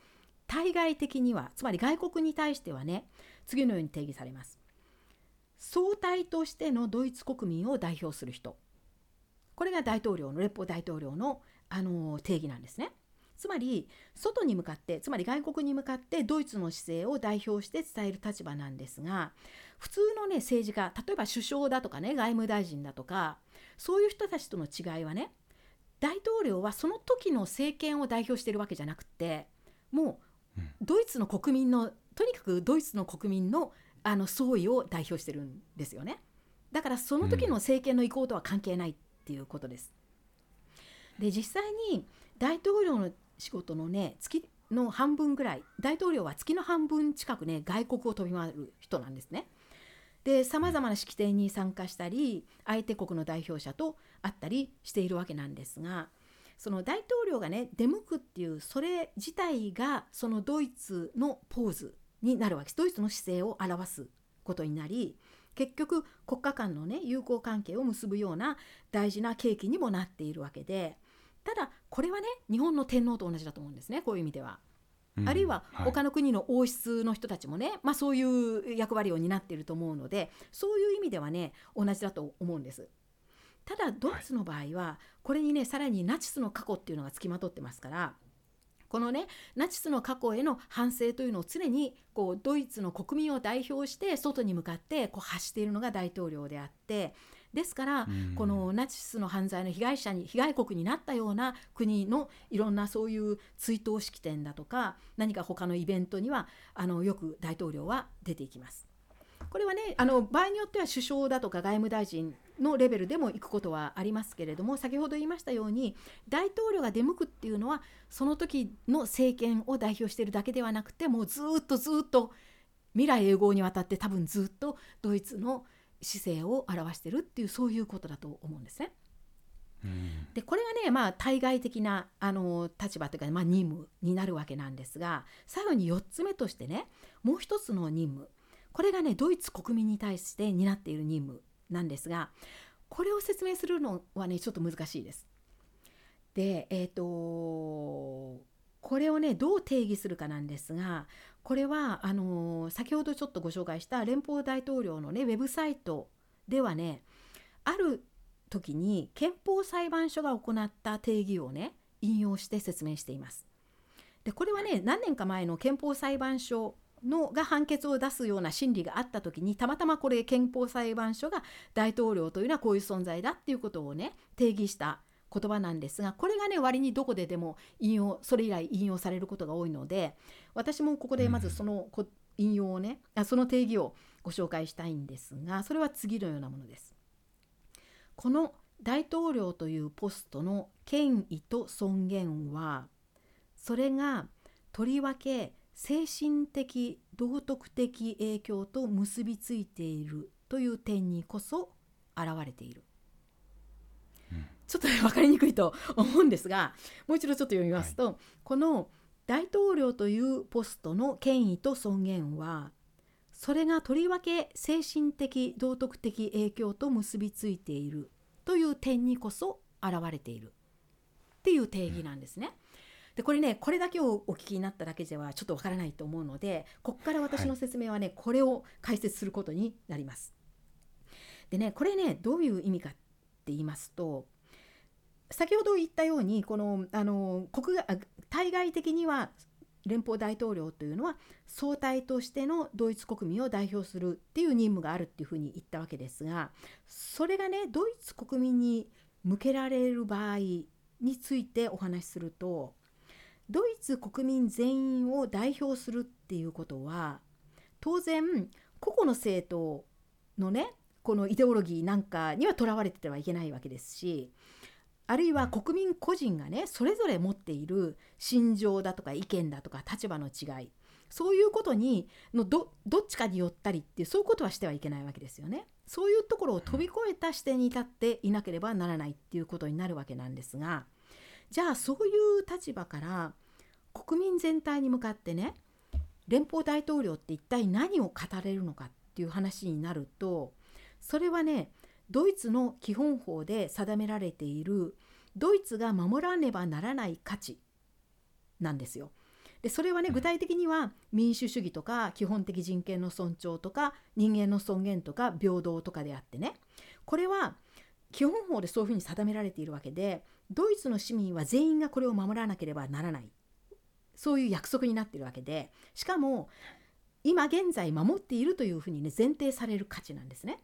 対外的にはつまり外国に対してはね次のように定義されます。総体としてのドイツ国民を代表する人これが大統領の連邦大統領のあの定義なんですね。つまり外に向かってつまり外国に向かってドイツの姿勢を代表して伝える立場なんですが普通のね政治家例えば首相だとかね外務大臣だとかそういう人たちとの違いはね大統領はその時の政権を代表しているわけじゃなくてもうドイツの国民のとにかくドイツの国民のあの総意を代表してるんですよね。だからその時の政権の意向とは関係ないっっていうことです。で実際に大統領の仕事のね月の半分ぐらい大統領は月の半分近くね外国を飛び回る人なんですね。でさまざまな式典に参加したり相手国の代表者と会ったりしているわけなんですがその大統領がね出向くっていうそれ自体がそのドイツのポーズになるわけですドイツの姿勢を表すことになり結局国家間のね友好関係を結ぶような大事な契機にもなっているわけでただこれはね日本の天皇と同じだと思うんですねこういう意味では。うんあるいははい他の国の王室の人たちもね、まあ、そういう役割を担っていると思うのでそういう意味ではね同じだと思うんです。ただドイツの場合はこれにねさらにナチスの過去っていうのがつきまとってますからこのねナチスの過去への反省というのを常にこうドイツの国民を代表して外に向かってこう発しているのが大統領であってですからうんこのナチスの犯罪の被害者に被害国になったような国のいろんなそういう追悼式典だとか何か他のイベントにはあのよく大統領は出ていきます。これはねあの場合によっては首相だとか外務大臣のレベルでも行くことはありますけれども先ほど言いましたように大統領が出向くっていうのはその時の政権を代表しているだけではなくてもうずーっとずーっと未来永劫にわたって多分ずっとドイツの姿勢を表してるっていうそういうことだと思うんですね。うん。でこれがねまあ対外的なあの立場というか、まあ、任務になるわけなんですが最後に4つ目としてねもう一つの任務。これがねドイツ国民に対して担っている任務なんですがこれを説明するのはねちょっと難しいです。でえっ、とこれをねどう定義するかなんですがこれはあの先ほどちょっとご紹介した連邦大統領のねウェブサイトではねある時に憲法裁判所が行った定義をね引用して説明しています。でこれはね何年か前の憲法裁判所のが判決を出すような審理があった時にたまたまこれ憲法裁判所が大統領というのはこういう存在だっていうことをね定義した言葉なんですがこれがね割にどこででも引用それ以来引用されることが多いので私もここでまずその引用をねあその定義をご紹介したいんですがそれは次のようなものです。この大統領というポストの権威と尊厳はそれがとりわけ精神的道徳的影響と結びついているという点にこそ現れている。ちょっとね分かりにくいと思うんですがもう一度ちょっと読みますと、この大統領というポストの権威と尊厳はそれがとりわけ精神的道徳的影響と結びついているという点にこそ現れているっていう定義なんですね。でこれねこれだけをお聞きになっただけではちょっとわからないと思うのでここから私の説明はね、これを解説することになります。でねこれねどういう意味かって言いますと先ほど言ったようにこのあの国があ対外的には連邦大統領というのは総体としてのドイツ国民を代表するっていう任務があるっていうふうに言ったわけですがそれがねドイツ国民に向けられる場合についてお話しするとドイツ国民全員を代表するっていうことは当然個々の政党のねこのイデオロギーなんかにはとらわれててはいけないわけですしあるいは国民個人がねそれぞれ持っている心情だとか意見だとか立場の違いそういうことにのどどっちかによったりっていうそういうことはしてはいけないわけですよね。そういうところを飛び越えた視点に立っていなければならないっていうことになるわけなんですがじゃあそういう立場から国民全体に向かってね連邦大統領って一体何を語れるのかっていう話になるとそれはねドイツの基本法で定められているドイツが守らねばならない価値なんですよ。でそれはね具体的には民主主義とか基本的人権の尊重とか人間の尊厳とか平等とかであってねこれは基本法でそういうふうに定められているわけでドイツの市民は全員がこれを守らなければならないそういう約束になっているわけでしかも今現在守っているというふうにね前提される価値なんですね。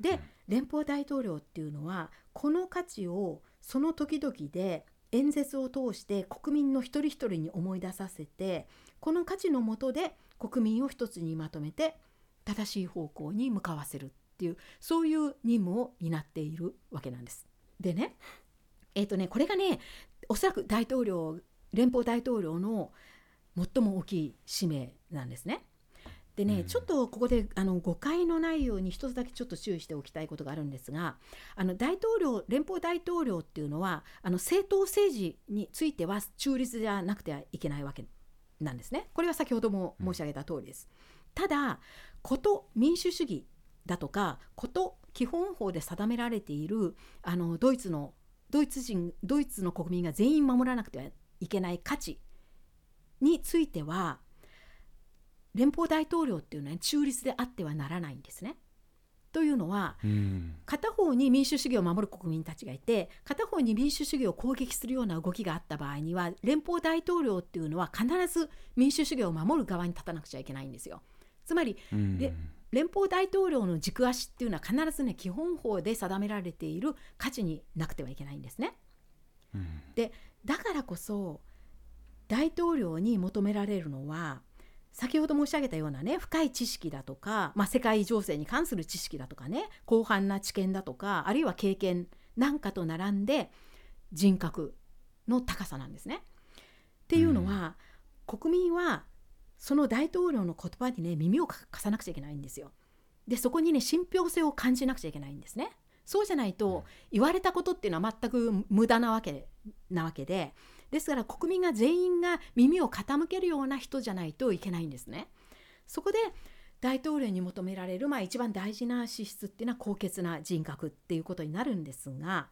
で連邦大統領っていうのはこの価値をその時々で演説を通して国民の一人一人に思い出させてこの価値のもとで国民を一つにまとめて正しい方向に向かわせるっていうそういう任務を担っているわけなんです。でねえっ、ー、とねこれがねおそらく大統領連邦大統領の最も大きい使命なんですね。でね、うん、ちょっとここであの誤解のないように一つだけちょっと注意しておきたいことがあるんですがあの大統領連邦大統領っていうのはあの政党政治については中立じゃなくてはいけないわけなんですね。これは先ほども申し上げた通りです。ただこと民主主義だとかこと基本法で定められているあのドイツのドイツ人ドイツの国民が全員守らなくてはいけない価値については連邦大統領っていうのは中立であってはならないんですね。というのは、うん、片方に民主主義を守る国民たちがいて片方に民主主義を攻撃するような動きがあった場合には連邦大統領っていうのは必ず民主主義を守る側に立たなくちゃいけないんですよ。つまり、うん、連邦大統領の軸足っていうのは必ずね基本法で定められている価値になくてはいけないんですね。うん、でだからこそ大統領に求められるのは先ほど申し上げたようなね深い知識だとか、まあ、世界情勢に関する知識だとかね広範な知見だとかあるいは経験なんかと並んで人格の高さなんですね。っていうのは、うん、国民はその大統領の言葉にね耳を貸さなくちゃいけないんですよ。でそこにね信憑性を感じなくちゃいけないんですね。そうじゃないと言われたことっていうのは全く無駄なわけなわけでですから国民が全員が耳を傾けるような人じゃないといけないんですね。そこで大統領に求められる、まあ、一番大事な資質っていうのは高潔な人格っていうことになるんですが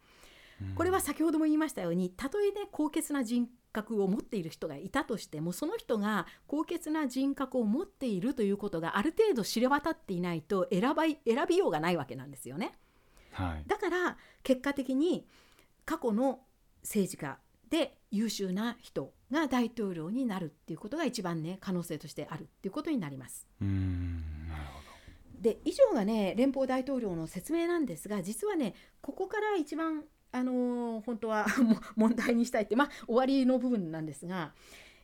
これは先ほども言いましたようにたとえね高潔な人格を持っている人がいたとしてもその人が高潔な人格を持っているということがある程度知れ渡っていないと選ば選びようがないわけなんですよね。はい、だから結果的に過去の政治家で優秀な人が大統領になるっていうことが一番ね可能性としてあるっていうことになります。うんなるほどで以上がね連邦大統領の説明なんですが実はねここから一番あのー、本当は 問題にしたいってまあ終わりの部分なんですが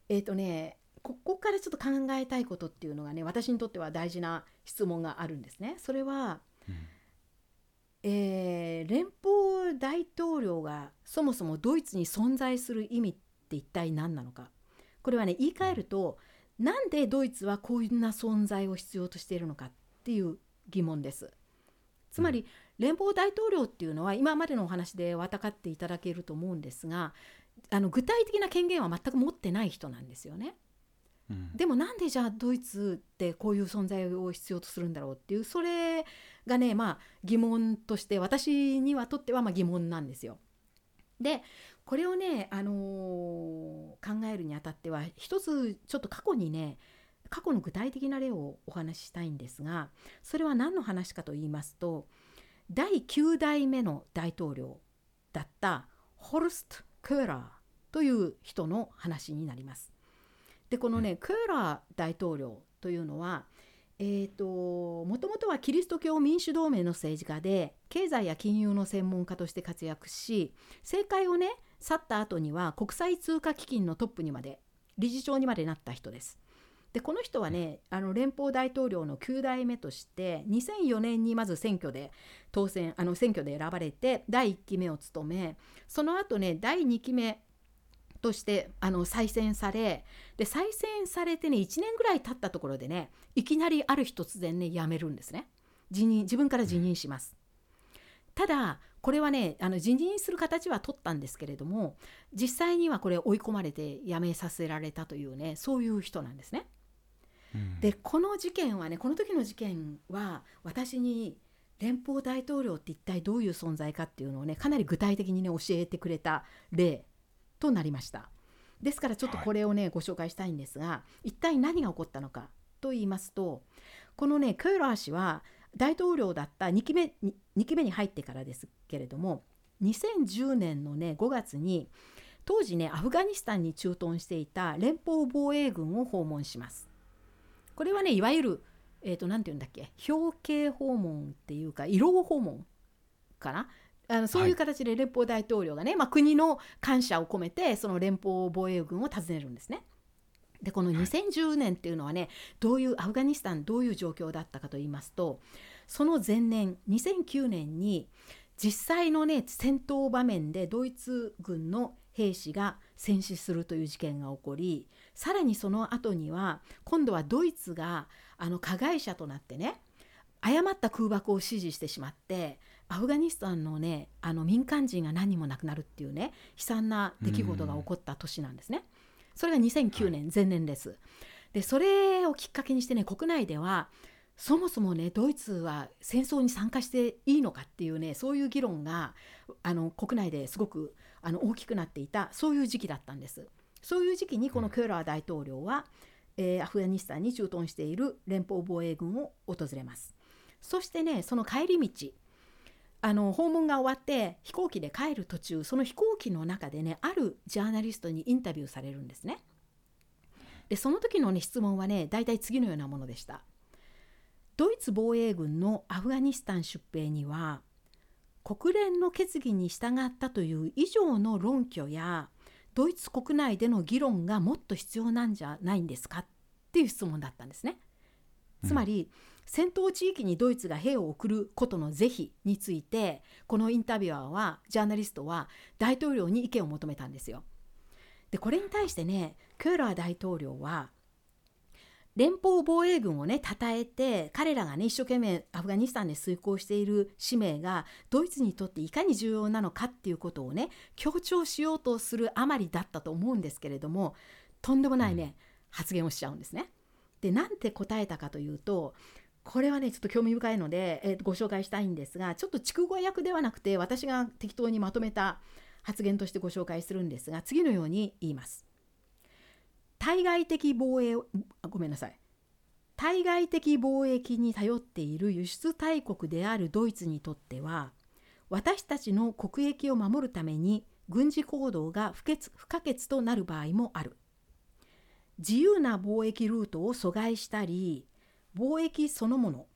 えっ、ー、とねここからちょっと考えたいことっていうのがね私にとっては大事な質問があるんですね。それは、うんえー、連邦大統領がそもそもドイツに存在する意味って一体何なのかこれはね言い換えるとなんでドイツはこんな存在を必要としているのかっていう疑問です。つまり連邦大統領っていうのは今までのお話で分かっていただけると思うんですがあの具体的な権限は全く持ってない人なんですよね。でもなんでじゃあドイツってこういう存在を必要とするんだろうっていうそれがねまあ疑問として私にはとってはま疑問なんですよ。でこれをね、あのー、考えるにあたっては一つちょっと過去にね過去の具体的な例をお話ししたいんですがそれは何の話かと言いますと第9代目の大統領だったホルスト・クーラーという人の話になります。でこのね、クーラー大統領というのはえーと、もともとはキリスト教民主同盟の政治家で経済や金融の専門家として活躍し政界をね去った後には国際通貨基金のトップにまで理事長にまでなった人です。でこの人はねあの連邦大統領の9代目として2004年にまず選挙で当選あの選挙で選ばれて第1期目を務めその後ね第2期目としてあの再選されで再選されてね1年ぐらい経ったところでねいきなりある日突然ね辞めるんですね辞任自分から辞任します。ただこれはねあの辞任する形は取ったんですけれども実際にはこれ追い込まれて辞めさせられたというねそういう人なんですね。うん、でこの事件はねこの時の事件は私に連邦大統領って一体どういう存在かっていうのをねかなり具体的にね教えてくれた例となりました。ですからちょっとこれをね、はい、ご紹介したいんですが一体何が起こったのかと言いますとこのねクーラー氏は大統領だった2期目 2, 2期目に入ってからですけれども2010年のね5月に当時ねアフガニスタンに駐屯していた連邦防衛軍を訪問します。これはねいわゆるえー、と何て言うんだっけ？表敬訪問っていうか慰労訪問かな？あのそういう形で連邦大統領がね、まあ、国の感謝を込めてその連邦防衛軍を訪ねるんですね。でこの2010年っていうのはねどういうアフガニスタンどういう状況だったかと言いますとその前年2009年に実際のね戦闘場面でドイツ軍の兵士が戦死するという事件が起こりさらにその後には今度はドイツがあの加害者となってね誤った空爆を指示してしまってアフガニスタンのねあの民間人が何人も亡くなるっていうね悲惨な出来事が起こった年なんですね。それが2009年、前年です。でそれをきっかけにしてね国内ではそもそもねドイツは戦争に参加していいのかっていうねそういう議論があの国内ですごくあの大きくなっていたそういう時期だったんです。そういう時期にこのケーラー大統領は、えー、アフガニスタンに駐屯している連邦防衛軍を訪れます。そしてねその帰り道あの訪問が終わって飛行機で帰る途中その飛行機の中でねあるジャーナリストにインタビューされるんですね。でその時の、ね、質問はね大体次のようなものでした。ドイツ防衛軍のアフガニスタン出兵には国連の決議に従ったという以上の論拠やドイツ国内での議論がもっと必要なんじゃないんですかっていう質問だったんですね。つまり、うん戦闘地域にドイツが兵を送ることの是非についてこのインタビュアーはジャーナリストは大統領に意見を求めたんですよ。でこれに対してねクーラー大統領は連邦防衛軍をね称えて彼らがね一生懸命アフガニスタンで遂行している使命がドイツにとっていかに重要なのかっていうことをね強調しようとするあまりだったと思うんですけれどもとんでもないね、発言をしちゃうんですね。でなんて答えたかというとこれはねちょっと興味深いので、えー、ご紹介したいんですがちょっと筑後訳ではなくて私が適当にまとめた発言としてご紹介するんですが次のように言います。対外的防衛あごめんなさい。対外的貿易に頼っている輸出大国であるドイツにとっては私たちの国益を守るために軍事行動が不可欠となる場合もある。自由な貿易ルートを阻害したり貿易そのもの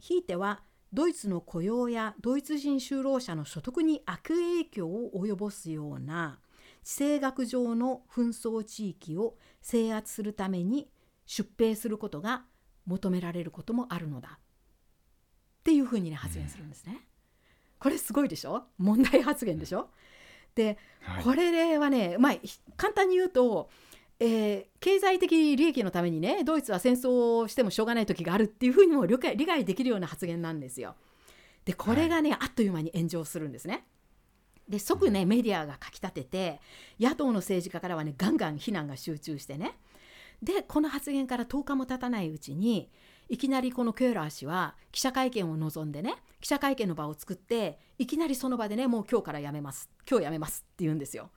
ひいてはドイツの雇用やドイツ人就労者の所得に悪影響を及ぼすような地政学上の紛争地域を制圧するために出兵することが求められることもあるのだ。っていうふうにね発言するんですね。これすごいでしょ？問題発言でしょ？で、はい、これはねまあ簡単に言うとえー、経済的利益のためにねドイツは戦争をしてもしょうがない時があるっていうふうにも理解理解できるような発言なんですよ。でこれがね、はい、あっという間に炎上するんですね。で即ねメディアがかきたてて野党の政治家からはねガンガン非難が集中してね。でこの発言から10日も経たないうちにいきなりこのケーラー氏は記者会見を望んでね記者会見の場を作っていきなりその場でねもう今日から辞めます。今日辞めますって言うんですよ。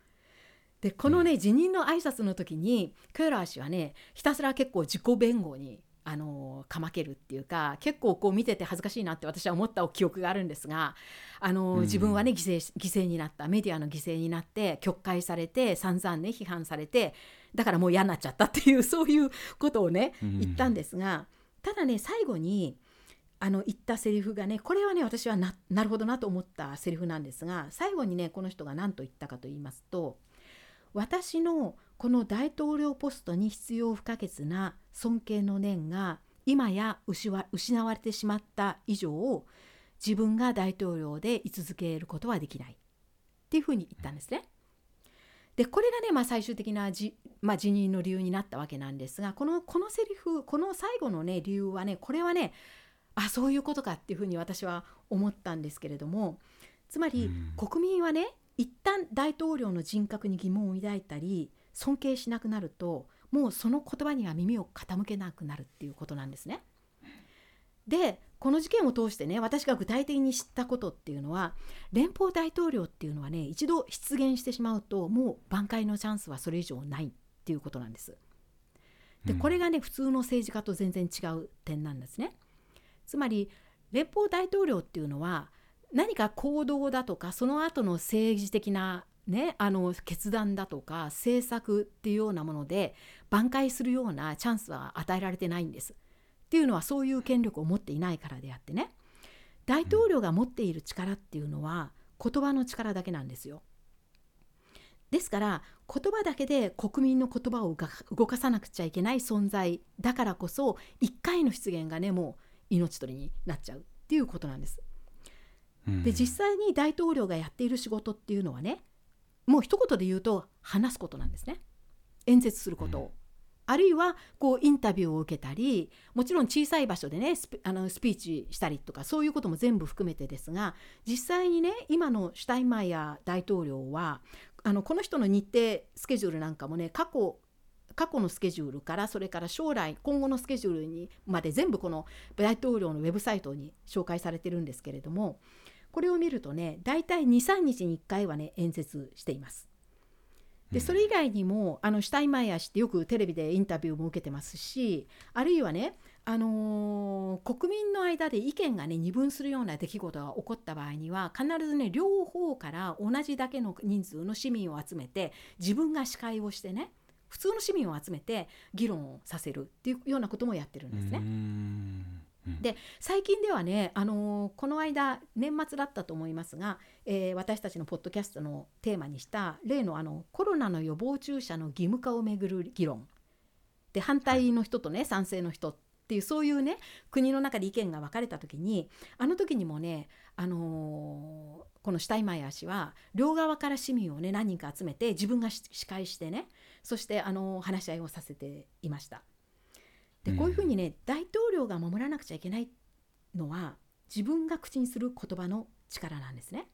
でこのね辞任の挨拶の時にクーラー氏はねひたすら結構自己弁護にあのかまけるっていうか結構こう見てて恥ずかしいなって私は思った記憶があるんですがあの、自分はね犠牲犠牲になった。メディアの犠牲になって曲解されて散々ね批判されてだからもう嫌になっちゃったっていう そういうことをね言ったんですが、ただね最後にあの言ったセリフがねこれはね私はなるほどなと思ったセリフなんですが最後にねこの人が何と言ったかと言いますと私のこの大統領ポストに必要不可欠な尊敬の念が今や失われてしまった以上自分が大統領で居続けることはできないっていうふうに言ったんですね。でこれがね、まあ、最終的なじ、まあ、辞任の理由になったわけなんですがこのこのセリフこの最後のね理由はねこれはねあそういうことかっていうふうに私は思ったんですけれどもつまり国民はね一旦大統領の人格に疑問を抱いたり尊敬しなくなるともうその言葉には耳を傾けなくなるっていうことなんですね。でこの事件を通してね私が具体的に知ったことっていうのは連邦大統領っていうのはね一度出現してしまうともう挽回のチャンスはそれ以上ないっていうことなんです。でこれがね普通の政治家と全然違う点なんですね。つまり連邦大統領っていうのは何か行動だとかその後の政治的なね、あの決断だとか政策っていうようなもので挽回するようなチャンスは与えられてないんです。っていうのはそういう権力を持っていないからであってね大統領が持っている力っていうのは言葉の力だけなんですよ。ですから言葉だけで国民の言葉を動かさなくちゃいけない存在だからこそ1回の失言がねもう命取りになっちゃうっていうことなんです。で実際に大統領がやっている仕事っていうのはねもう一言で言うと話すことなんですね演説することを。あるいはこうインタビューを受けたりもちろん小さい場所でねスピあのスピーチしたりとかそういうことも全部含めてですが実際にね今のシュタインマイヤー大統領はあのこの人の日程スケジュールなんかもね過去過去のスケジュールからそれから将来今後のスケジュールにまで全部この大統領のウェブサイトに紹介されてるんですけれどもこれを見るとね大体23日に1回はね演説しています。でそれ以外にもあのシュタインマイヤー氏ってよくテレビでインタビューも受けてますしあるいはね、あのー、国民の間で意見がね二分するような出来事が起こった場合には必ずね両方から同じだけの人数の市民を集めて自分が司会をしてね普通の市民を集めて議論をさせるっていうようなこともやってるんですね。で最近ではね、あのー、この間年末だったと思いますが、えー、私たちのポッドキャストのテーマにした例のあのコロナの予防注射の義務化をめぐる議論。で反対の人とね、はい、賛成の人っていうそういうね国の中で意見が分かれた時にあの時にもね、あのー、このシュタイマイヤー氏は両側から市民をね何人か集めて自分が司会してねそしてあの話し合いをさせていました。でこういうふうにね、大統領が守らなくちゃいけないのは自分が口にする言葉の力なんですね。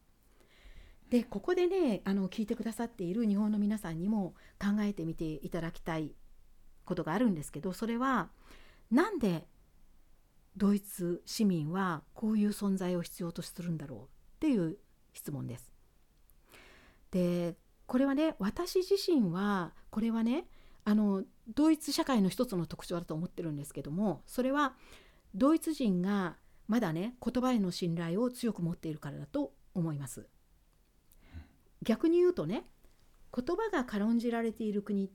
でここでねあの聞いてくださっている日本の皆さんにも考えてみていただきたいことがあるんですけどそれはなんでドイツ市民はこういう存在を必要とするんだろうっていう質問です。でこれはね私自身はこれはねあのドイツ社会の一つの特徴だと思ってるんですけどもそれはドイツ人がまだね言葉への信頼を強く持っているからだと思います。逆に言うとね言葉が軽んじられている国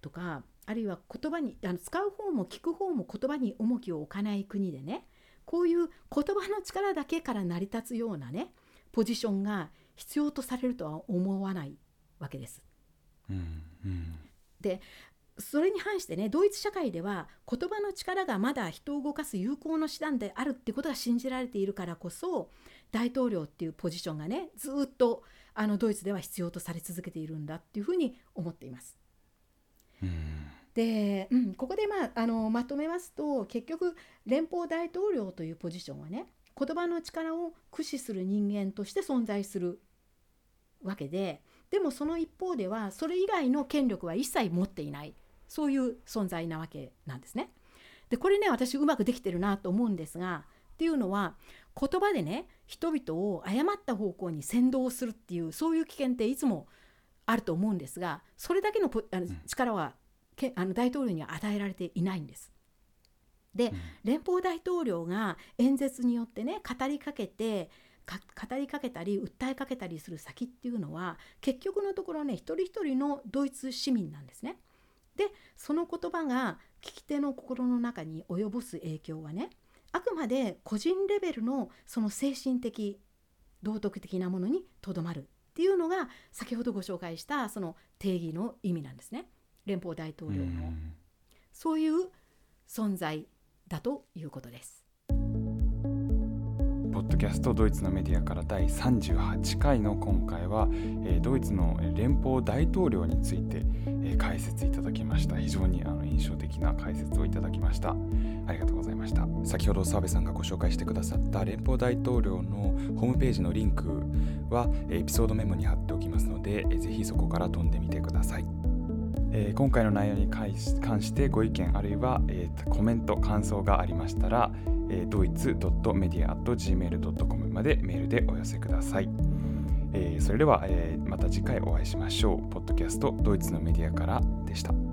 とかあるいは言葉にあの使う方も聞く方も言葉に重きを置かない国でねこういう言葉の力だけから成り立つようなねポジションが必要とされるとは思わないわけです。うんうん、でそれに反してねドイツ社会では言葉の力がまだ人を動かす有効な手段であるってことが信じられているからこそ大統領っていうポジションがねずっとあのドイツでは必要とされ続けているんだっていうふうに思っています。で、うん、ここで、まあ、あのまとめますと結局連邦大統領というポジションはね言葉の力を駆使する人間として存在するわけででもその一方ではそれ以外の権力は一切持っていないそういう存在なわけなんですね。でこれね私うまくできてるなと思うんですがっていうのは言葉でね人々を誤った方向に先導するっていうそういう危険っていつもあると思うんですがそれだけのあの力は、けあの大統領には与えられていないんです。で連邦大統領が演説によってね語りかけて語りかけたり訴えかけたりする先っていうのは結局のところね一人一人のドイツ市民なんですね。でその言葉が聞き手の心の中に及ぼす影響はねあくまで個人レベルのその精神的道徳的なものにとどまるっていうのが先ほどご紹介したその定義の意味なんですね連邦大統領のそういう存在だということです。ポッドキャストドイツのメディアから第38回の今回は、えー、ドイツの連邦大統領について、えー、解説いただきました。非常にあの印象的な解説をいただきました。ありがとうございました。先ほど澤部さんがご紹介してくださった連邦大統領のホームページのリンクはエピソードメモに貼っておきますので、えー、ぜひそこから飛んでみてください。えー、今回の内容に関してご意見あるいは、えー、コメント感想がありましたら、えー、ドイツ .media.gmail.com までメールでお寄せください。えー、それでは、えー、また次回お会いしましょう。ポッドキャストドイツのメディアからでした。